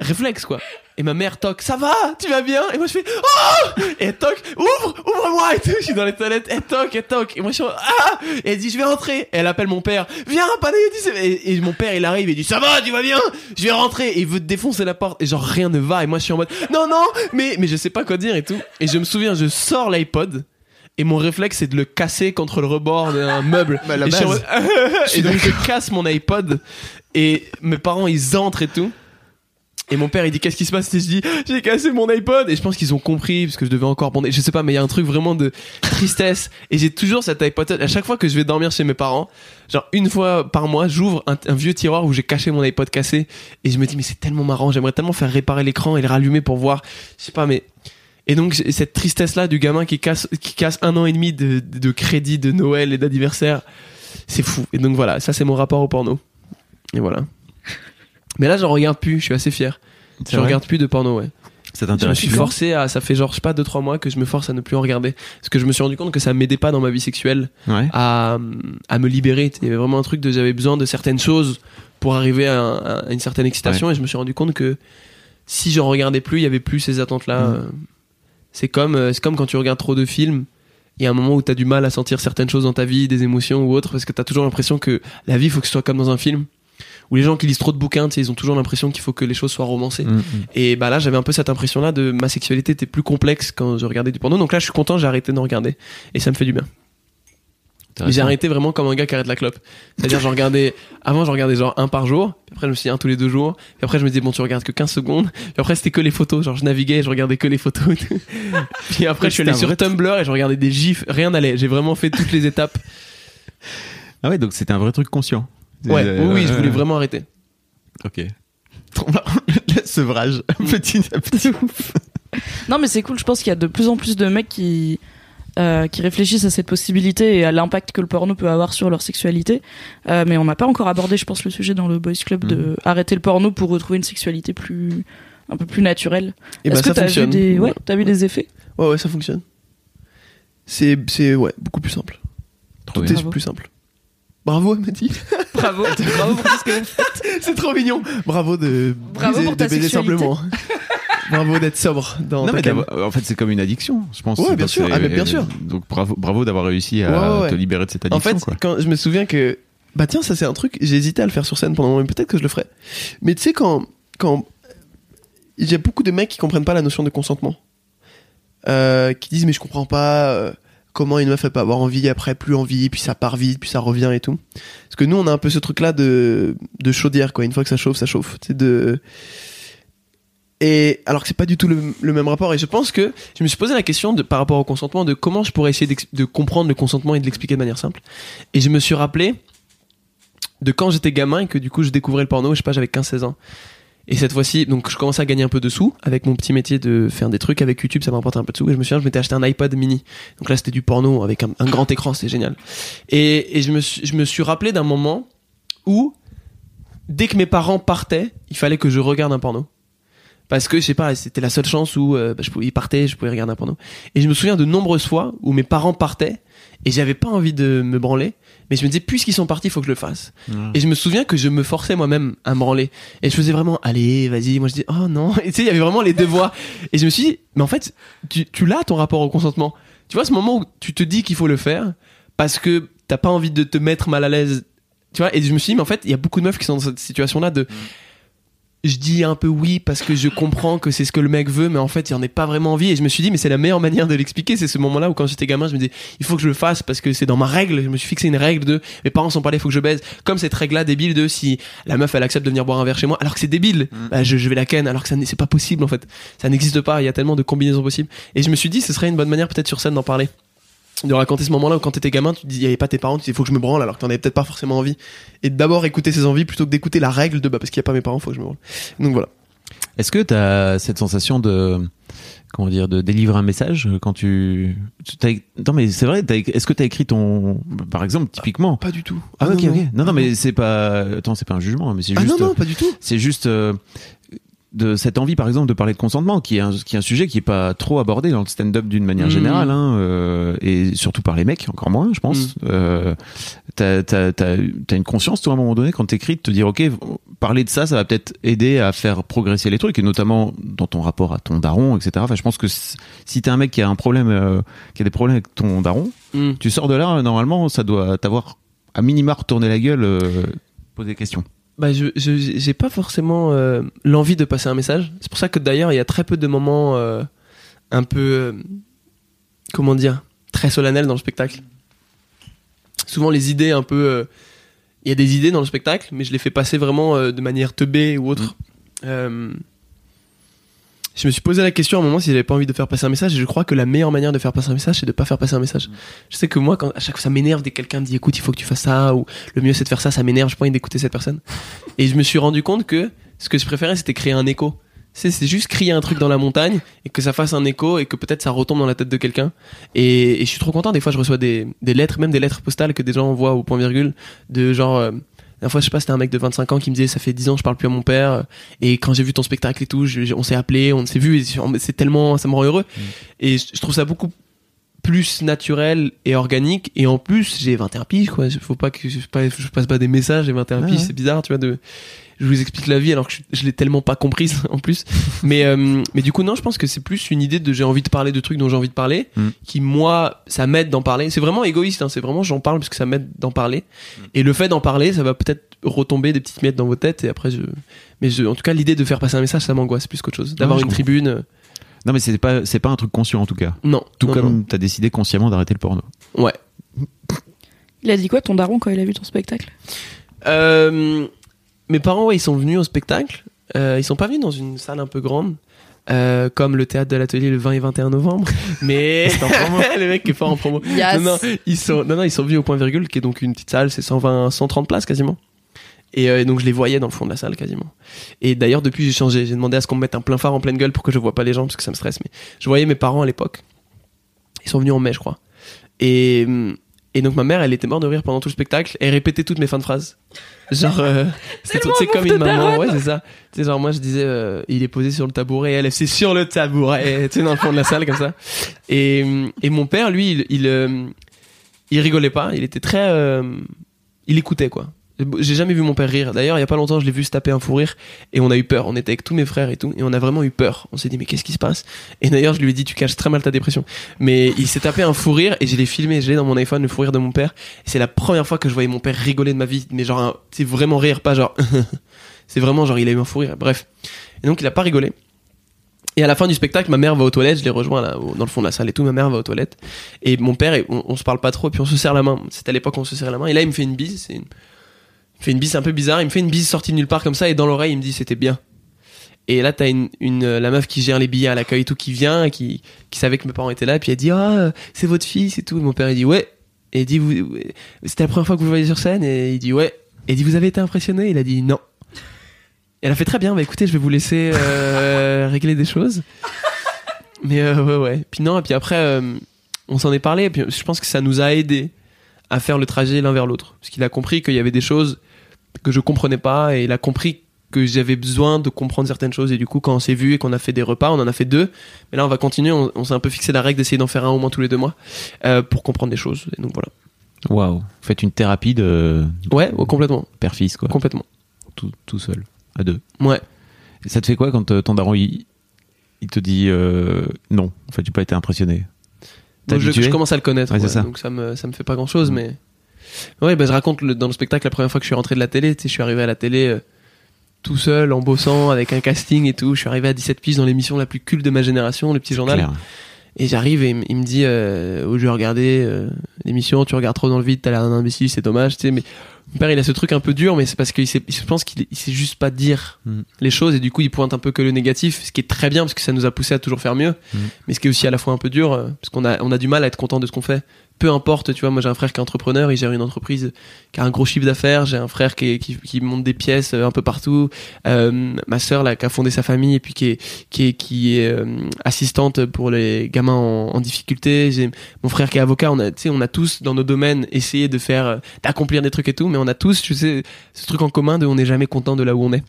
réflexe quoi. Et ma mère toque, ça va, tu vas bien? Et moi je fais oh Et elle toque, ouvre, ouvre-moi et tout. Je suis dans les toilettes, elle toque, elle toque. Et moi je suis en- ah Et elle dit je vais rentrer. Et elle appelle mon père, viens, Panayotis. Et, et mon père il arrive et il dit ça va, tu vas bien? Je vais rentrer. Et il veut défoncer la porte. Et genre rien ne va. Et moi je suis en mode non non, mais mais je sais pas quoi dire et tout. Et je me souviens, je sors l'iPod. Et mon réflexe c'est de le casser contre le rebord d'un meuble. *laughs* Bah, la et, je suis en base. mode- *laughs* et donc je casse mon iPod et mes parents ils entrent et tout. Et mon père il dit qu'est-ce qui se passe? Et je dis j'ai cassé mon iPod. Et je pense qu'ils ont compris parce que je devais encore bander. Je sais pas mais il y a un truc vraiment de tristesse. Et j'ai toujours cet iPod. À chaque fois que je vais dormir chez mes parents genre une fois par mois j'ouvre un, un vieux tiroir où j'ai caché mon iPod cassé. Et je me dis mais c'est tellement marrant. J'aimerais tellement faire réparer l'écran et le rallumer pour voir. Je sais pas mais et donc cette tristesse là du gamin qui casse qui casse un an et demi de, de, de crédit de Noël et d'anniversaire. C'est fou. Et donc voilà. Ça c'est mon rapport au porno. Et voilà mais là j'en regarde plus je suis assez fier. Je regarde plus de porno ouais. Ça je me suis forcé à ça fait genre je sais pas 2 3 mois que je me force à ne plus en regarder. Parce que je me suis rendu compte que ça m'aidait pas dans ma vie sexuelle Ouais. à, à me libérer. Il y avait vraiment un truc de j'avais besoin de certaines choses pour arriver à, un- à une certaine excitation et je me suis rendu compte que si j'en regardais plus il y avait plus ces attentes là Mm. c'est comme euh, c'est comme quand tu regardes trop de films il y a un moment où tu as du mal à sentir certaines choses dans ta vie des émotions ou autres parce que tu as toujours l'impression que la vie il faut que ce soit comme dans un film ou les gens qui lisent trop de bouquins ils ont toujours l'impression qu'il faut que les choses soient romancées Mm, mm. et bah là, j'avais un peu cette impression-là de ma sexualité était plus complexe quand je regardais du porno. Donc là, je suis content, j'ai arrêté d'en regarder et ça me fait du bien. Mais j'ai arrêté vraiment comme un gars qui arrête la clope. C'est-à-dire, je regardais, avant, je regardais genre un par jour. Puis après, je me suis dit un tous les deux jours. Puis après, je me disais, bon, tu regardes que 15 secondes. Puis après, c'était que les photos. Genre, je naviguais et je regardais que les photos. *laughs* Puis après, je suis allé sur Tumblr et je regardais des gifs. Rien n'allait. J'ai vraiment fait toutes les étapes. Ah ouais, donc c'était un vrai truc conscient. Ouais, Euh, oui, oui, je voulais vraiment arrêter. Ok. *laughs* Le sevrage, *laughs* petit à petit. Non, mais c'est cool. Je pense qu'il y a de plus en plus de mecs qui euh, qui réfléchissent à cette possibilité et à l'impact que le porno peut avoir sur leur sexualité. Euh, mais on n'a pas encore abordé, je pense, le sujet dans le Boys Club de Mhm. arrêter le porno pour retrouver une sexualité plus un peu plus naturelle. Et Est-ce bah, que ça t'as vu fonctionne. des ouais, t'as vu des effets? Ouais, ouais, ça fonctionne. C'est, c'est, ouais, beaucoup plus simple. Trop Tout bien. est Bravo. plus simple. Bravo, elle m'a dit. Bravo, *laughs* bravo pour tout ce que vous faites. C'est trop mignon. Bravo de Bravo briser- pour ta de baiser sexualité. simplement. *laughs* Bravo d'être sobre dans Non, ta mais en fait, c'est comme une addiction, je pense. Ouais, bien sûr. Ah, mais bien sûr. Donc bravo, bravo d'avoir réussi à Ouais, ouais, ouais. te libérer de cette En addiction. fait, quoi. quand je me souviens que bah tiens, ça c'est un truc, j'ai hésité à le faire sur scène pendant un moment, mais peut-être que je le ferai. Mais tu sais quand quand il y a beaucoup de mecs qui comprennent pas la notion de consentement. Euh, qui disent mais je comprends pas euh, comment une meuf elle peut avoir envie après plus envie puis ça part vite puis ça revient et tout. Parce que nous on a un peu ce truc là de de chaudière quoi, une fois que ça chauffe, ça chauffe, sais de et alors que c'est pas du tout le, même rapport. Et je pense que je me suis posé la question de par rapport au consentement de comment je pourrais essayer de comprendre le consentement et de l'expliquer de manière simple. Et je me suis rappelé de quand j'étais gamin et que du coup je découvrais le porno, je sais pas, j'avais 15-16 ans. Et cette fois-ci, donc je commençais à gagner un peu de sous avec mon petit métier de faire des trucs avec YouTube, ça m'apportait un peu de sous. Et je me souviens, je m'étais acheté un iPod mini. Donc là, c'était du porno avec un, grand écran, c'était génial. Et, et je, me suis, je me suis rappelé d'un moment où, dès que mes parents partaient, il fallait que je regarde un porno. Parce que, je sais pas, c'était la seule chance où euh, bah, je pouvais, ils partaient, je pouvais regarder un porno. Et je me souviens de nombreuses fois où mes parents partaient et j'avais pas envie de me branler, mais je me disais, puisqu'ils sont partis, il faut que je le fasse. Et je me souviens que je me forçais moi-même à me branler. Et je faisais vraiment, allez, vas-y. Moi, je dis, oh non. *laughs* Et tu sais, il y avait vraiment les deux voix. Et je me suis dit, mais en fait, tu, tu l'as ton rapport au consentement. Tu vois, ce moment où tu te dis qu'il faut le faire parce que t'as pas envie de te mettre mal à l'aise. Tu vois, et je me suis dit, mais en fait, il y a beaucoup de meufs qui sont dans cette situation-là de. Je dis un peu oui parce que je comprends que c'est ce que le mec veut, mais en fait, il en est pas vraiment envie. Et je me suis dit, mais c'est la meilleure manière de l'expliquer. C'est ce moment-là où, quand j'étais gamin, je me disais, il faut que je le fasse parce que c'est dans ma règle. Je me suis fixé une règle de mes parents sont pas là, il faut que je baise. Comme cette règle-là débile de si la meuf elle accepte de venir boire un verre chez moi, alors que c'est débile, bah, je, je vais la ken, alors que ça n'est- c'est pas possible en fait. Ça n'existe pas. Il y a tellement de combinaisons possibles. Et je me suis dit, ce serait une bonne manière peut-être sur scène d'en parler. De raconter ce moment-là où quand t'étais gamin, tu te dis, il y avait pas tes parents, tu dis, il faut que je me branle alors que t'en avais peut-être pas forcément envie. Et d'abord écouter ses envies plutôt que d'écouter la règle de, bah, parce qu'il y a pas mes parents, faut que je me branle. Donc voilà. Est-ce que tu as cette sensation de comment dire de délivrer un message quand tu, t'as- non mais c'est vrai t'as- est-ce que tu as écrit ton par exemple typiquement? Pas du tout. ah, ok non, ok non non Ah, mais c'est pas attends c'est pas un jugement mais c'est Ah juste non, non, pas du tout. c'est juste euh, de cette envie par exemple de parler de consentement qui est un, qui est un sujet qui est pas trop abordé dans le stand-up d'une manière Mhm. générale hein, euh, et surtout par les mecs encore moins je pense Mhm. euh, t'as t'as t'as t'as une conscience toi à un moment donné quand t'écris de te dire ok parler de ça ça va peut-être aider à faire progresser les trucs et notamment dans ton rapport à ton daron etc enfin je pense que si t'es un mec qui a un problème euh, qui a des problèmes avec ton daron Mm. tu sors de là normalement ça doit t'avoir à minima retourné la gueule euh, poser des questions Bah, je, j'ai pas forcément euh, l'envie de passer un message. C'est pour ça que d'ailleurs, il y a très peu de moments euh, un peu, euh, comment dire, très solennels dans le spectacle. Souvent, les idées un peu, euh, il y a des idées dans le spectacle, mais je les fais passer vraiment euh, de manière teubée ou autre. Euh, je me suis posé la question à un moment si j'avais pas envie de faire passer un message et je crois que la meilleure manière de faire passer un message c'est de pas faire passer un message. Je sais que moi quand à chaque fois ça m'énerve dès que quelqu'un me dit écoute il faut que tu fasses ça ou le mieux c'est de faire ça ça m'énerve, j'ai pas envie d'écouter cette personne. Et je me suis rendu compte que ce que je préférais c'était créer un écho. C'est c'est juste crier un truc dans la montagne et que ça fasse un écho et que peut-être ça retombe dans la tête de quelqu'un. Et, et je suis trop content. Des fois, je reçois des, des lettres, même des lettres postales que des gens envoient au point virgule de genre. euh, dernière fois, je sais pas, c'était un mec de 25 ans qui me disait ça fait 10 ans je parle plus à mon père et quand j'ai vu ton spectacle et tout, je- on s'est appelé, on s'est vu et c'est tellement ça me rend heureux. Et je, je trouve ça beaucoup plus naturel et organique et en plus j'ai 21 piges quoi faut pas que je, pas- je passe pas des messages j'ai 21 Ouais, piges ouais. c'est bizarre tu vois de je vous explique la vie alors que je, je l'ai tellement pas comprise *laughs* en plus. Mais euh, mais du coup non je pense que c'est plus une idée de j'ai envie de parler de trucs dont j'ai envie de parler Mm. qui moi ça m'aide d'en parler. C'est vraiment égoïste hein, c'est vraiment j'en parle parce que ça m'aide d'en parler. Et le fait d'en parler ça va peut-être retomber des petites miettes dans vos têtes et après je mais je, en tout cas l'idée de faire passer un message ça m'angoisse plus qu'autre chose. D'avoir je une comprends. tribune euh, non mais c'est pas c'est pas un truc conscient en tout cas. Non tout non, comme t'as décidé consciemment d'arrêter le porno. Ouais. Il a dit quoi ton daron quand il a vu ton spectacle? Euh, mes parents, ouais, ils sont venus au spectacle. Euh, ils sont pas venus dans une salle un peu grande, euh, comme le théâtre de l'atelier le 20 et 21 novembre. *laughs* Mais *laughs* le mec qui est fort en promo. Yes. Non, non, ils sont, non, non, ils sont venus au point virgule, qui est donc une petite salle, c'est 120, 130 places quasiment. Et euh, donc je les voyais dans le fond de la salle quasiment. Et d'ailleurs depuis j'ai changé, j'ai demandé à ce qu'on me mette un plein phare en pleine gueule pour que je vois pas les gens parce que ça me stresse. Mais je voyais mes parents à l'époque. Ils sont venus en mai je crois. Et et donc ma mère elle était morte de rire pendant tout le spectacle et répétait toutes mes fins de phrases. Genre euh, *laughs* c'est comme une maman, ouais c'est ça. Tu sais genre moi je disais euh, il est posé sur le tabouret, elle c'est sur le tabouret, *laughs* tu sais dans le fond de la salle comme ça. Et et mon père lui il il, euh, il rigolait pas, il était très euh, il écoutait quoi. J'ai jamais vu mon père rire. D'ailleurs, il y a pas longtemps, je l'ai vu se taper un fou rire et on a eu peur. On était avec tous mes frères et tout et on a vraiment eu peur. On s'est dit mais qu'est-ce qui se passe? Et d'ailleurs, je lui ai dit tu caches très mal ta dépression. Mais il s'est tapé un fou rire et je l'ai filmé, je l'ai dans mon iPhone le fou rire de mon père. Et c'est la première fois que je voyais mon père rigoler de ma vie, mais genre c'est vraiment rire, pas genre *laughs* c'est vraiment genre il a eu un fou rire. Bref. Et donc il a pas rigolé. Et à la fin du spectacle, ma mère va aux toilettes, je l'ai rejoint là, dans le fond de la salle et tout, ma mère va aux toilettes. Et mon père, et on, on se parle pas trop, puis on se serre la main. C'était à l'époque on se serrait la main. Et là, il me fait une bise, c'est. Il me fait une bise un peu bizarre, il me fait une bise sortie de nulle part comme ça, et dans l'oreille, il me dit c'était bien. Et là, t'as une, une, euh, la meuf qui gère les billets à l'accueil et tout, qui vient, et qui, qui savait que mes parents étaient là, et puis elle dit, ah, c'est votre fils et tout. Et mon père, il dit, ouais. Et il dit, vous, c'était la première fois que vous voyez sur scène, et il dit, ouais. Et il dit, vous avez été impressionné? Il a dit, non. Et elle a fait très bien, bah écoutez, je vais vous laisser euh, *laughs* régler des choses. Mais euh, ouais, ouais. Puis non, et puis après, euh, on s'en est parlé, et puis je pense que ça nous a aidé à faire le trajet l'un vers l'autre. Parce qu'il a compris qu'il y avait des choses que je comprenais pas, et il a compris que j'avais besoin de comprendre certaines choses, et du coup, quand on s'est vu et qu'on a fait des repas, on en a fait deux, mais là, on va continuer, on, on s'est un peu fixé la règle d'essayer d'en faire un au moins tous les deux mois, euh, pour comprendre des choses, et donc voilà. Waouh. Faites une thérapie de Ouais, complètement, père-fils, quoi. complètement. Tout, tout seul, à deux. Ouais. Et ça te fait quoi quand euh, ton daron, il, il te dit euh, non, en fait, tu pas été impressionné? Je, je commence à le connaître, Ouais, c'est ouais, ça. donc ça me, ça me fait pas grand chose, mais. Ouais, bah, je raconte le- dans le spectacle la première fois que je suis rentré de la télé, tu sais, je suis arrivé à la télé euh, tout seul, en bossant, avec un casting et tout. Je suis arrivé à 17 piges dans l'émission la plus culte de ma génération, le petit journal. Et j'arrive et il me dit, euh, oh, je vais regarder euh, l'émission, tu regardes trop dans le vide, t'as l'air d'un imbécile, c'est dommage, tu sais, mais mon père il a ce truc un peu dur, mais c'est parce qu'il sait, je pense qu'il il sait juste pas dire Mm. les choses et du coup il pointe un peu que le négatif, ce qui est très bien parce que ça nous a poussé à toujours faire mieux, Mm. mais ce qui est aussi à la fois un peu dur euh, parce qu'on a, on a du mal à être content de ce qu'on fait. Peu importe, tu vois, moi j'ai un frère qui est entrepreneur, il gère une entreprise qui a un gros chiffre d'affaires, j'ai un frère qui, est- qui, qui monte des pièces euh, un peu partout, euh, ma sœur là qui a fondé sa famille et puis qui est, qui est, qui est euh, assistante pour les gamins en, en difficulté. J'ai mon frère qui est avocat. On a, on a tous dans nos domaines essayé de faire, d'accomplir des trucs et tout, mais on a tous, tu sais, ce truc en commun de on n'est jamais content de là où on est.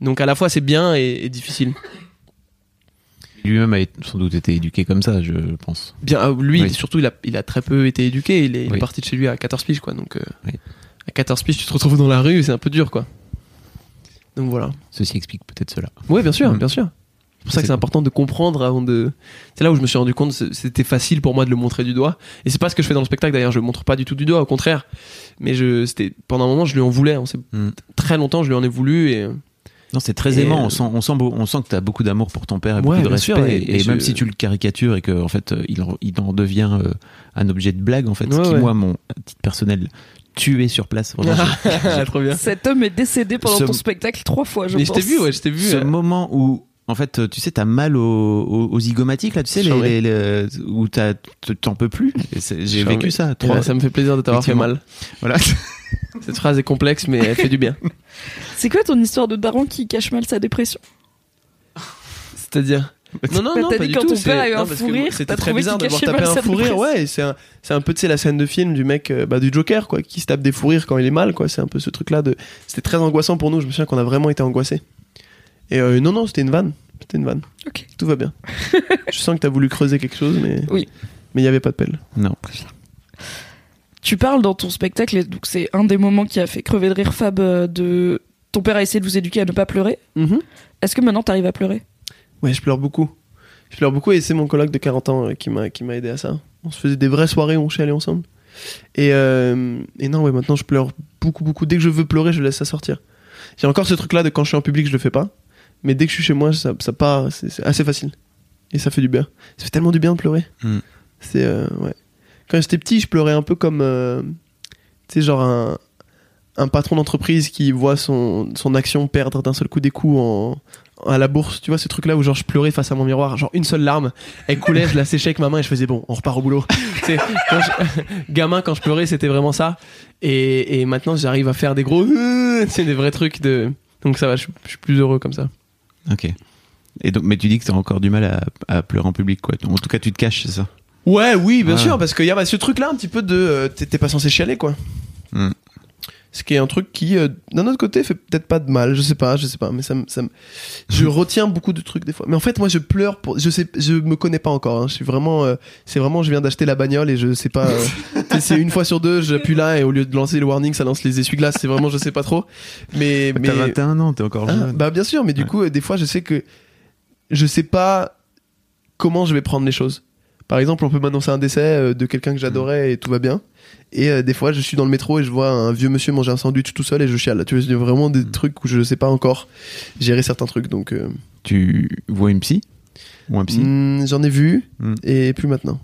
Donc à la fois c'est bien et, et difficile. Lui-même a sans doute été éduqué comme ça, je pense. Bien, euh, lui Oui. surtout il a, il a très peu été éduqué. Il est, Oui. parti de chez lui à 14 piges quoi. Donc euh, Oui. à 14 piges tu te retrouves dans la rue, c'est un peu dur quoi. Donc voilà. Ceci explique peut-être cela. Oui, bien sûr, Mm. bien sûr. C'est pour ça que C'est important de comprendre avant de. C'est là où je me suis rendu compte, c'était facile pour moi de le montrer du doigt. Et c'est pas ce que je fais dans le spectacle d'ailleurs, je le montre pas du tout du doigt, au contraire. Mais je, c'était pendant un moment, je lui en voulais. On s'est Mm. très longtemps, je lui en ai voulu et. Non, c'est très Et, aimant. euh, On sent, on sent, beau- on sent que tu as beaucoup d'amour pour ton père et Ouais, beaucoup de respect. sûr, et- et et même je- si tu le caricatures et que en fait, euh, il en, il en devient euh, un objet de blague, en fait, ce Ouais, qui ouais. moi, mon à titre personnel, tué sur place. *laughs* Trop bien. Cet homme est décédé pendant Ce- ton spectacle trois fois, je Mais je pense. t'ai vu, ouais, je t'ai vu. ce euh, moment où en fait tu sais t'as mal aux, aux, aux zygomatiques là tu sais les, Charmé. les- les- où t'as- t'en peux plus Et c'est- j'ai vécu ça trois ça me fait plaisir de t'avoir fait mal. voilà *laughs* Cette phrase est complexe, mais elle fait du bien. *laughs* C'est quoi ton histoire de daron qui cache mal sa dépression? C'est-à-dire? Non, non, Bah, non, t'as pas dit du quand tout. ton père a eu un fou rire, C'était très bizarre qu'il de voir cachait taper mal un fou rire. Ouais, c'est un, c'est un peu, tu sais, la scène de film du mec euh, bah, du Joker, quoi, qui se tape des fous rires quand il est mal, quoi. C'est un peu ce truc-là de. C'était très angoissant pour nous. Je me souviens qu'on a vraiment été angoissés. Et euh, non, non, c'était une vanne. C'était une vanne. Ok. Tout va bien. *laughs* Je sens que t'as voulu creuser quelque chose, mais. Oui. Mais il y avait pas de pelle. non Tu parles dans ton spectacle, et donc c'est un des moments qui a fait crever de rire Fab euh, de ton père a essayé de vous éduquer à ne pas pleurer. Est-ce que maintenant t'arrives à pleurer? Ouais, je pleure beaucoup. Je pleure beaucoup et c'est mon coloc de 40 ans euh, qui m'a qui m'a aidé à ça. On se faisait des vraies soirées où on chialait ensemble. Et, euh, et non, ouais, maintenant je pleure beaucoup, beaucoup. Dès que je veux pleurer, je laisse ça sortir. J'ai encore ce truc-là de quand je suis en public, je le fais pas. Mais dès que je suis chez moi, ça, ça part, c'est assez facile. Et ça fait du bien. Ça fait tellement du bien de pleurer. Mm. C'est, euh, ouais. Quand j'étais petit, je pleurais un peu comme, euh, tu sais, genre un, un patron d'entreprise qui voit son, son action perdre d'un seul coup des coups en, à la bourse, tu vois, ce truc-là où genre je pleurais face à mon miroir, genre une seule larme, elle coulait, je la séchais avec ma main et je faisais bon, on repart au boulot. *laughs* Quand je- *laughs* gamin, quand je pleurais, c'était vraiment ça. Et, et maintenant, j'arrive à faire des gros, *laughs* c'est des vrais trucs de. Donc ça va, je suis plus heureux comme ça. Ok et donc mais tu dis que t'as encore du mal à, à pleurer en public quoi en tout cas tu te caches c'est ça? Ouais, oui, bien Ah. sûr, parce qu'il y a bah, ce truc-là un petit peu de, euh, t'es pas censé chialer, quoi. Ce qui est un truc qui, euh, d'un autre côté, fait peut-être pas de mal. Je sais pas, je sais pas, mais ça, je *laughs* retiens beaucoup de trucs des fois. Mais en fait, moi, je pleure pour, je sais, je me connais pas encore. hein. Je suis vraiment, euh, c'est vraiment, je viens d'acheter la bagnole et je sais pas. euh, *laughs* c'est une fois sur deux, j'appuie là et au lieu de lancer le warning, ça lance les essuie-glaces. C'est vraiment, je sais pas trop. Mais, mais T'as 21 ans, t'es encore ah, jeune. bah bien sûr, mais du Ouais. coup, des fois, je sais que je sais pas comment je vais prendre les choses. Par exemple, on peut m'annoncer un décès de quelqu'un que j'adorais et tout va bien. Et euh, des fois, je suis dans le métro et je vois un vieux monsieur manger un sandwich tout seul et je chiale. Tu vois, vraiment des trucs où je sais pas encore gérer certains trucs. Donc, euh, Tu vois une psy? Ou un psy? Hmm, j'en ai vu Hmm. et plus maintenant.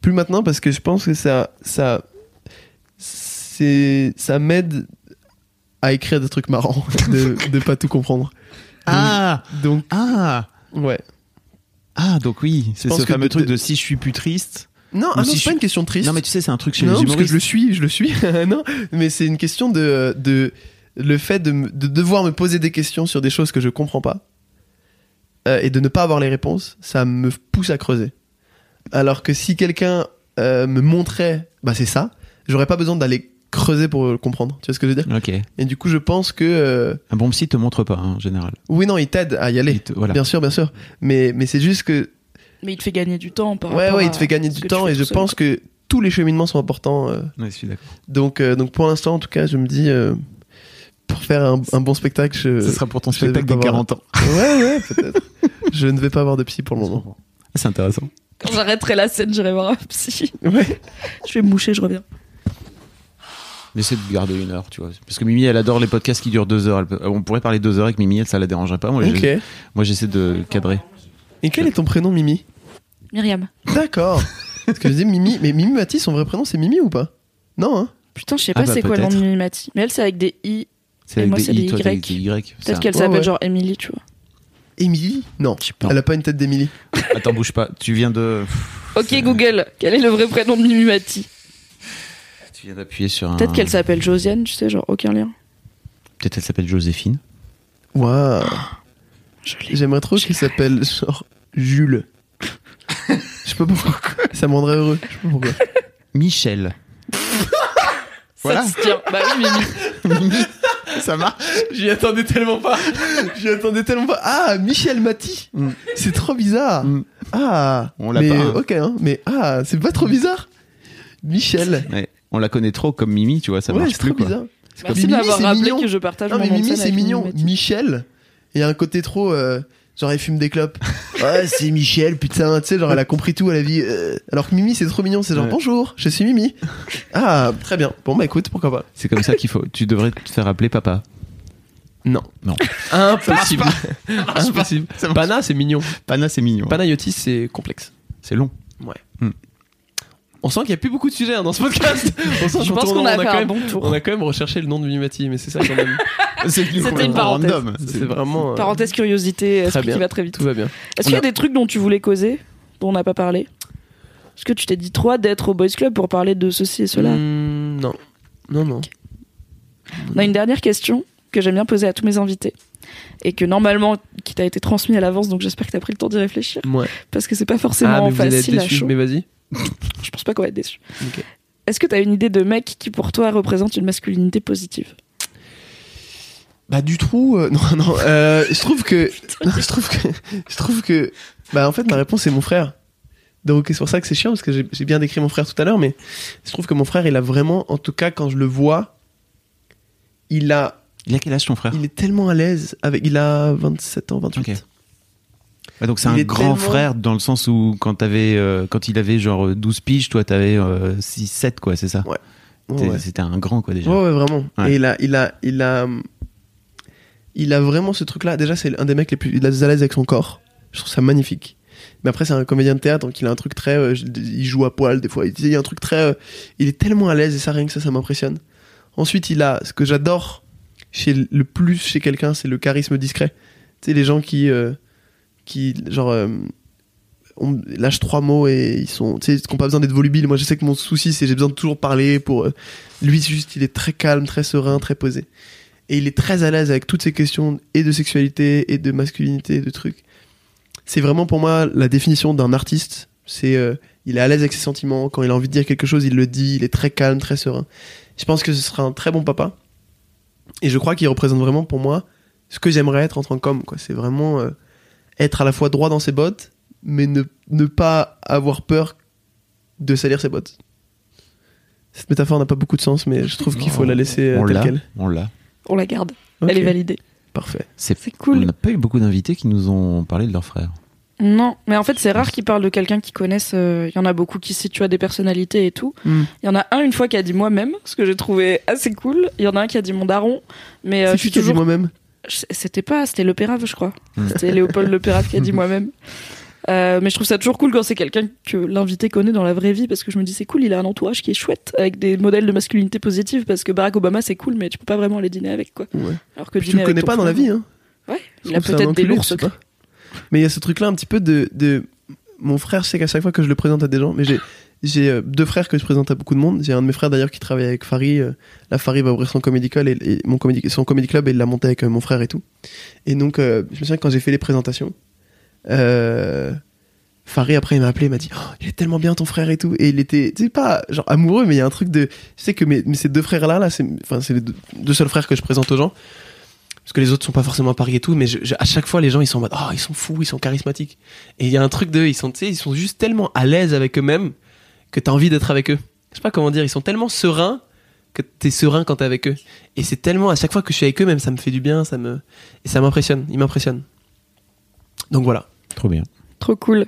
Plus maintenant parce que je pense que ça, ça, c'est, ça m'aide à écrire des trucs marrants, *laughs* de, de pas tout comprendre. Ah Donc, Ah ouais. Ah, donc oui, c'est ce fameux truc de si je suis plus triste. Non, ah non si c'est je pas une question triste. Non, mais tu sais, c'est un truc chez non, les parce que je le suis, je le suis. *laughs* non, mais c'est une question de, de le fait de, me- de devoir me poser des questions sur des choses que je comprends pas euh, et de ne pas avoir les réponses, ça me pousse à creuser. Alors que si quelqu'un euh, me montrait, bah c'est ça, j'aurais pas besoin d'aller creuser pour le comprendre. Tu vois ce que je veux dire? Ok. Et du coup, je pense que euh, Un bon psy te montre pas, hein, en général. oui, non, il t'aide à y aller. Te- voilà. Bien sûr, bien sûr. Mais mais c'est juste que Mais il te fait gagner du temps par ouais, ouais, il te fait gagner du temps et je seul, pense quoi. que tous les cheminements sont importants. euh, Ouais, je suis d'accord. Donc, euh, donc pour l'instant, en tout cas, je me dis, euh, pour faire un, un bon spectacle, je... Ce sera pour ton spectacle voir. 40 ans. Ouais, ouais, peut-être. *laughs* je ne vais pas avoir de psy pour le moment. Ah, C'est intéressant. Quand j'arrêterai la scène, j'irai voir un psy. *laughs* Ouais. Je vais me moucher, je reviens. Mais c'est de garder une heure, tu vois. Parce que Mimi, elle adore les podcasts qui durent deux heures. Peut- On pourrait parler deux heures avec Mimi, elle, ça la dérangerait pas. Moi, Ok. j'ai- moi, j'essaie de cadrer. Et quel est ton prénom, Mimi Myriam. D'accord. Parce que je dis Mimi, mais Mimi Mati, son vrai prénom, c'est Mimi ou pas? Non, hein Putain, je sais Ah pas bah, c'est quoi le nom de peut-être. Mimimati. Mais elle, c'est avec des i. C'est Et avec moi, des c'est I, des toi, t'as Y. des Y. Peut-être qu'elle Ouais, s'appelle ouais. genre Emily, tu vois. Émilie? Non. pas. Elle a pas une tête d'Émilie. Attends, bouge pas. Tu viens de. *laughs* Ok, Google, quel est le vrai prénom de Mimimati Tu viens d'appuyer sur un. Peut-être qu'elle s'appelle Josiane, tu sais, genre aucun lien. Peut-être elle s'appelle Joséphine. Waouh. J'aimerais trop qu'il s'appelle genre Jules. Je sais pas pourquoi. Ça me rendrait heureux. Je sais pas pourquoi. Michel. Voilà. Ça se tient. Bah oui, Mimi. Ça marche. J'y attendais tellement pas. J'y attendais tellement pas. Ah, Michel Mati. Mm. C'est trop bizarre. Mm. Ah. On l'a mais, pas, hein. Ok, hein. Mais ah, c'est pas trop bizarre. Michel. Ouais. On la connaît trop comme Mimi, tu vois, ça ouais, marche c'est plus trop quoi. bizarre. Merci c'est rappelé mignon. que je partage Non, mon mais Mimi, c'est mignon. Michel. Il y a un côté trop. euh, genre, il fume des clopes. *laughs* ouais, c'est Michel, putain. Tu sais, genre, elle a compris tout à la vie. euh. Alors que Mimi, c'est trop mignon. C'est genre, Ouais. bonjour, je suis Mimi. Ah, très bien. Bon, bah écoute, pourquoi pas. C'est comme ça qu'il faut. Tu devrais te faire appeler papa. Non. Non. Impossible. Impossible. Pana, c'est mignon. Pana, c'est mignon. Panayotis, c'est complexe. C'est long. On sent qu'il n'y a plus beaucoup de sujets hein, dans ce podcast. *laughs* On sent Je qu'on pense qu'on a fait quand un même- bon tour. On a quand même recherché le nom de Mimimati, mais c'est ça quand même. *laughs* C'était une parenthèse. random. C'est vraiment. euh, Parenthèse curiosité, esprit bien. qui va très vite. Tout va bien. Est-ce qu'il y a des trucs dont tu voulais causer, dont on n'a pas parlé Est-ce que tu t'es dit trop d'être au Boys Club pour parler de ceci et cela Hmm, non. Non, non. On a une dernière question que j'aime bien poser à tous mes invités et que normalement qui t'a été transmis à l'avance donc j'espère que t'as pris le temps d'y réfléchir Ouais. parce que c'est pas forcément Ah, mais facile à chaud. Mais vas-y. *laughs* Je pense pas qu'on va être déçus. Ok. Est-ce que t'as une idée de mec qui pour toi représente une masculinité positive? Bah du trou, euh, *laughs* non, non. euh, je trouve que, non, je trouve que, je trouve que, bah en fait ma réponse c'est mon frère. Donc c'est pour ça que c'est chiant parce que j'ai bien décrit mon frère tout à l'heure, mais je trouve que mon frère il a vraiment, en tout cas quand je le vois, il a, Il a quel âge ton frère? Il est tellement à l'aise avec, il a 27 ans, 28. Ok. Ouais, donc c'est Il un grand tellement- frère dans le sens où quand euh, quand il avait genre 12 piges, toi t'avais euh, 6 7 quoi, c'est ça? Ouais. C'était un grand quoi déjà. Ouais, ouais, vraiment. Et il a, il a, il a, il a vraiment ce truc-là. Déjà, c'est un des mecs les plus, il à l'aise avec son corps. Je trouve ça magnifique. Mais après, c'est un comédien de théâtre, donc il a un truc très, euh, il joue à poil des fois. Il y a un truc très, euh, il est tellement à l'aise et ça, rien que ça, ça m'impressionne. Ensuite, il a, ce que j'adore chez le plus chez quelqu'un, c'est le charisme discret. Tu sais, les gens qui, euh, qui, genre, euh, lâche trois mots et ils sont, tu sais, qui n'ont pas besoin d'être volubiles. Moi, je sais que mon souci, c'est j'ai besoin de toujours parler pour. euh, lui, juste, il est très calme, très serein, très posé. Et il est très à l'aise avec toutes ces questions et de sexualité et de masculinité, de trucs. C'est vraiment pour moi la définition d'un artiste. C'est, euh, il est à l'aise avec ses sentiments. Quand il a envie de dire quelque chose, il le dit. Il est très calme, très serein. Je pense que ce sera un très bon papa. Et je crois qu'il représente vraiment pour moi ce que j'aimerais être en tant qu'homme. Quoi. C'est vraiment euh, être à la fois droit dans ses bottes, mais ne, ne pas avoir peur de salir ses bottes. Cette métaphore n'a pas beaucoup de sens, mais je trouve qu'il faut la laisser euh, on telle quelle. on l'a. On la garde. Elle est validée. Parfait. C'est C'est On cool. n'a pas eu beaucoup d'invités qui nous ont parlé de leur frère. Non, mais en fait, c'est rare qu'ils parlent de quelqu'un qu'ils connaissent. euh, Il y en a beaucoup qui se situent à des personnalités et tout. Hmm. Il y en a un une fois qui a dit moi-même, ce que j'ai trouvé assez cool. Il y en a un qui a dit mon daron. Mais euh, C'est je suis qui qui a dit toujours. moi-même? C'était pas, c'était Le Pérave, je crois. Hmm. C'était Léopold Le Pérave qui a dit *laughs* moi-même. Euh, mais je trouve ça toujours cool quand c'est quelqu'un que l'invité connaît dans la vraie vie parce que je me dis c'est cool, il a un entourage qui est chouette avec des modèles de masculinité positive parce que Barack Obama c'est cool mais tu peux pas vraiment aller dîner avec quoi. Ouais. Alors que Puis tu le connais pas dans la vie, hein. Ouais, il a peut-être des lourds secrets. Mais il y a ce truc-là un petit peu de, de... Mon frère, je sais qu'à chaque fois que je le présente à des gens, mais j'ai j'ai euh, deux frères que je présente à beaucoup de monde. J'ai un de mes frères d'ailleurs qui travaille avec Fari. euh, Là, Fari va ouvrir son club et, mon comédie, son comédie club et il l'a monté avec euh, mon frère et tout. Et donc, je me souviens que quand j'ai fait les présentations, euh, Fari après il m'a appelé, il m'a dit oh, il est tellement bien ton frère et tout. Et il était, tu sais pas genre amoureux, mais il y a un truc de, je sais que mes, mes- ces deux frères là, là, c'est, enfin les deux, seuls frères que je présente aux gens parce que les autres sont pas forcément à Paris et tout, mais à chaque fois les gens ils sont en mode oh ils sont fous, ils sont charismatiques. Et il y a un truc de ils sont tu sais ils sont juste tellement à l'aise avec eux-mêmes que t'as envie d'être avec eux. Je sais pas comment dire, ils sont tellement sereins que t'es serein quand t'es avec eux. Et c'est tellement à chaque fois que je suis avec eux même ça me fait du bien, ça me et ça m'impressionne, ils m'impressionnent. Donc voilà. Trop bien. Trop cool.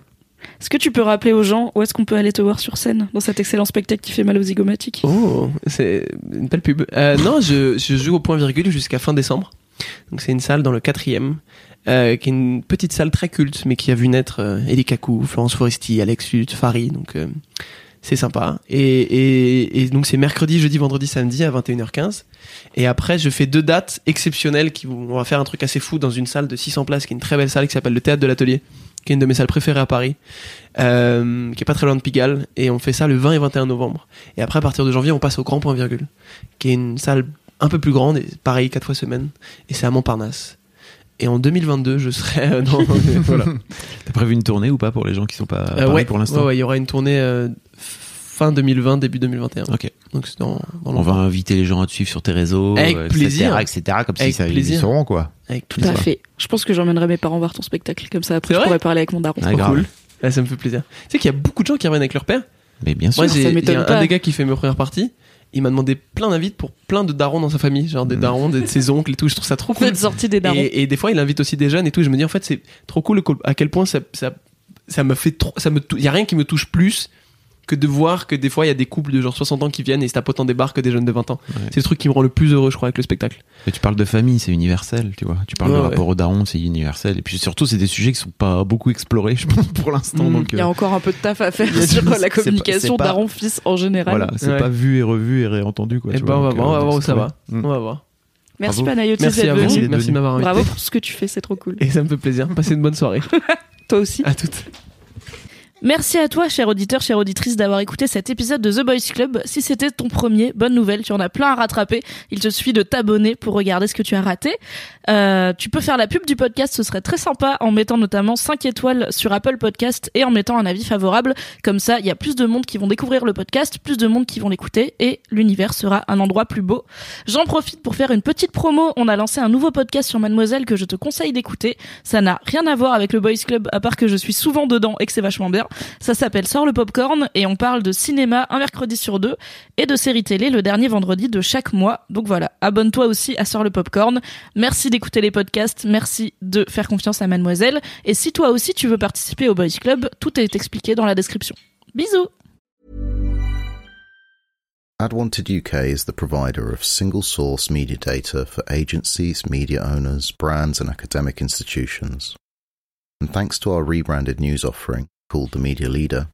Est-ce que tu peux rappeler aux gens où est-ce qu'on peut aller te voir sur scène dans cet excellent spectacle qui fait mal aux zygomatiques? Oh, c'est une belle pub. Euh, non, je, je joue au point virgule jusqu'à fin décembre. Donc c'est une salle dans le quatrième, euh, qui est une petite salle très culte, mais qui a vu naître euh, Elie Kakou, Florence Foresti, Alex Hutt, Fari. Donc euh, c'est sympa. Et, et, donc c'est mercredi, jeudi, vendredi, samedi à 21h15. Et après, je fais deux dates exceptionnelles qui vont, on va faire un truc assez fou dans une salle de 600 places, qui est une très belle salle qui s'appelle le Théâtre de l'Atelier, qui est une de mes salles préférées à Paris, euh, qui est pas très loin de Pigalle. Et on fait ça le 20 et 21 novembre. Et après, à partir de janvier, on passe au Grand Point Virgule, qui est une salle un peu plus grande, et pareil, quatre fois semaine. Et c'est à Montparnasse. Et en 2022, je serai euh, dans, *laughs* voilà. T'as prévu une tournée ou pas pour les gens qui sont pas à Euh, Paris ouais, pour l'instant ouais, ouais, il y aura une tournée euh, fin 2020, début 2021. Ok. Donc c'est dans, dans On va inviter les gens à te suivre sur tes réseaux, Avec euh, plaisir. etc., etc., comme Avec si ça, ils plaisir. seront, quoi. Avec Tout plaisir. à fait. Je pense que j'emmènerai mes parents voir ton spectacle. Comme ça, après, je pourrais parler avec mon daron. Ah, cool. Ça me fait plaisir. Tu sais qu'il y a beaucoup de gens qui reviennent avec leur père. Mais bien sûr. Moi, ça m'étonne a un pas. des gars qui fait mes premières parties. Il m'a demandé plein d'invites pour plein de darons dans sa famille, genre des Mhm. darons, des, de ses oncles et tout. Je trouve ça trop cool. des darons. Et, et des fois, il invite aussi des jeunes et tout. Je me dis en fait, c'est trop cool à quel point ça, ça, ça me fait trop. Ça me, il y a rien qui me touche plus que de voir que des fois il y a des couples de genre 60 ans qui viennent et se tapotent en des bars que des jeunes de 20 ans. Ouais. C'est le truc qui me rend le plus heureux, je crois, avec le spectacle. Mais tu parles de famille, c'est universel, tu vois. Tu parles Ouais, de ouais. rapport au daron, c'est universel. Et puis surtout, c'est des sujets qui sont pas beaucoup explorés, je pense, pour l'instant. Mm. donc, Il y a euh, encore un peu de taf à faire sur la communication daron-fils en général. voilà, c'est Ouais. pas vu et revu et réentendu, quoi. et tu ben, on va donc, voir, on va euh, voir où ça va. On va voir. Merci Bravo. Panayotis Merci d'être à vous. Merci de m'avoir invité. Bravo pour ce que tu fais, c'est trop cool. Et ça me fait plaisir. Passez une bonne soirée. *laughs* Toi aussi. à toutes. Merci à toi, cher auditeur, chère auditrice, d'avoir écouté cet épisode de The Boys Club. Si c'était ton premier, bonne nouvelle, tu en as plein à rattraper. Il te suffit de t'abonner pour regarder ce que tu as raté. Euh, tu peux faire la pub du podcast, ce serait très sympa, en mettant notamment 5 étoiles sur Apple Podcast et en mettant un avis favorable. Comme ça, il y a plus de monde qui vont découvrir le podcast, plus de monde qui vont l'écouter et l'univers sera un endroit plus beau. J'en profite pour faire une petite promo. On a lancé un nouveau podcast sur Mademoiselle que je te conseille d'écouter. Ça n'a rien à voir avec le Boys Club, à part que je suis souvent dedans et que c'est vachement bien. Ça s'appelle Sors le popcorn et on parle de cinéma un mercredi sur deux et de séries télé le dernier vendredi de chaque mois. Donc voilà, abonne-toi aussi à Sors le popcorn. Merci d'écouter les podcasts, merci de faire confiance à Mademoiselle. Et si toi aussi tu veux participer au Boys Club, tout est expliqué dans la description. Bisous AdWanted UK is the provider of single source media data for agencies, media owners, brands, and academic institutions. And thanks to our rebranded news offering called The Media Leader,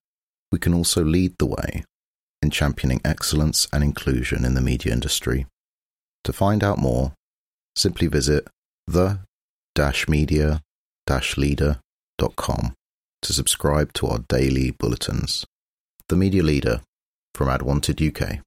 we can also lead the way in championing excellence and inclusion in the media industry. To find out more, simply visit the media leader.com to subscribe to our daily bulletins. The Media Leader from AdWanted UK.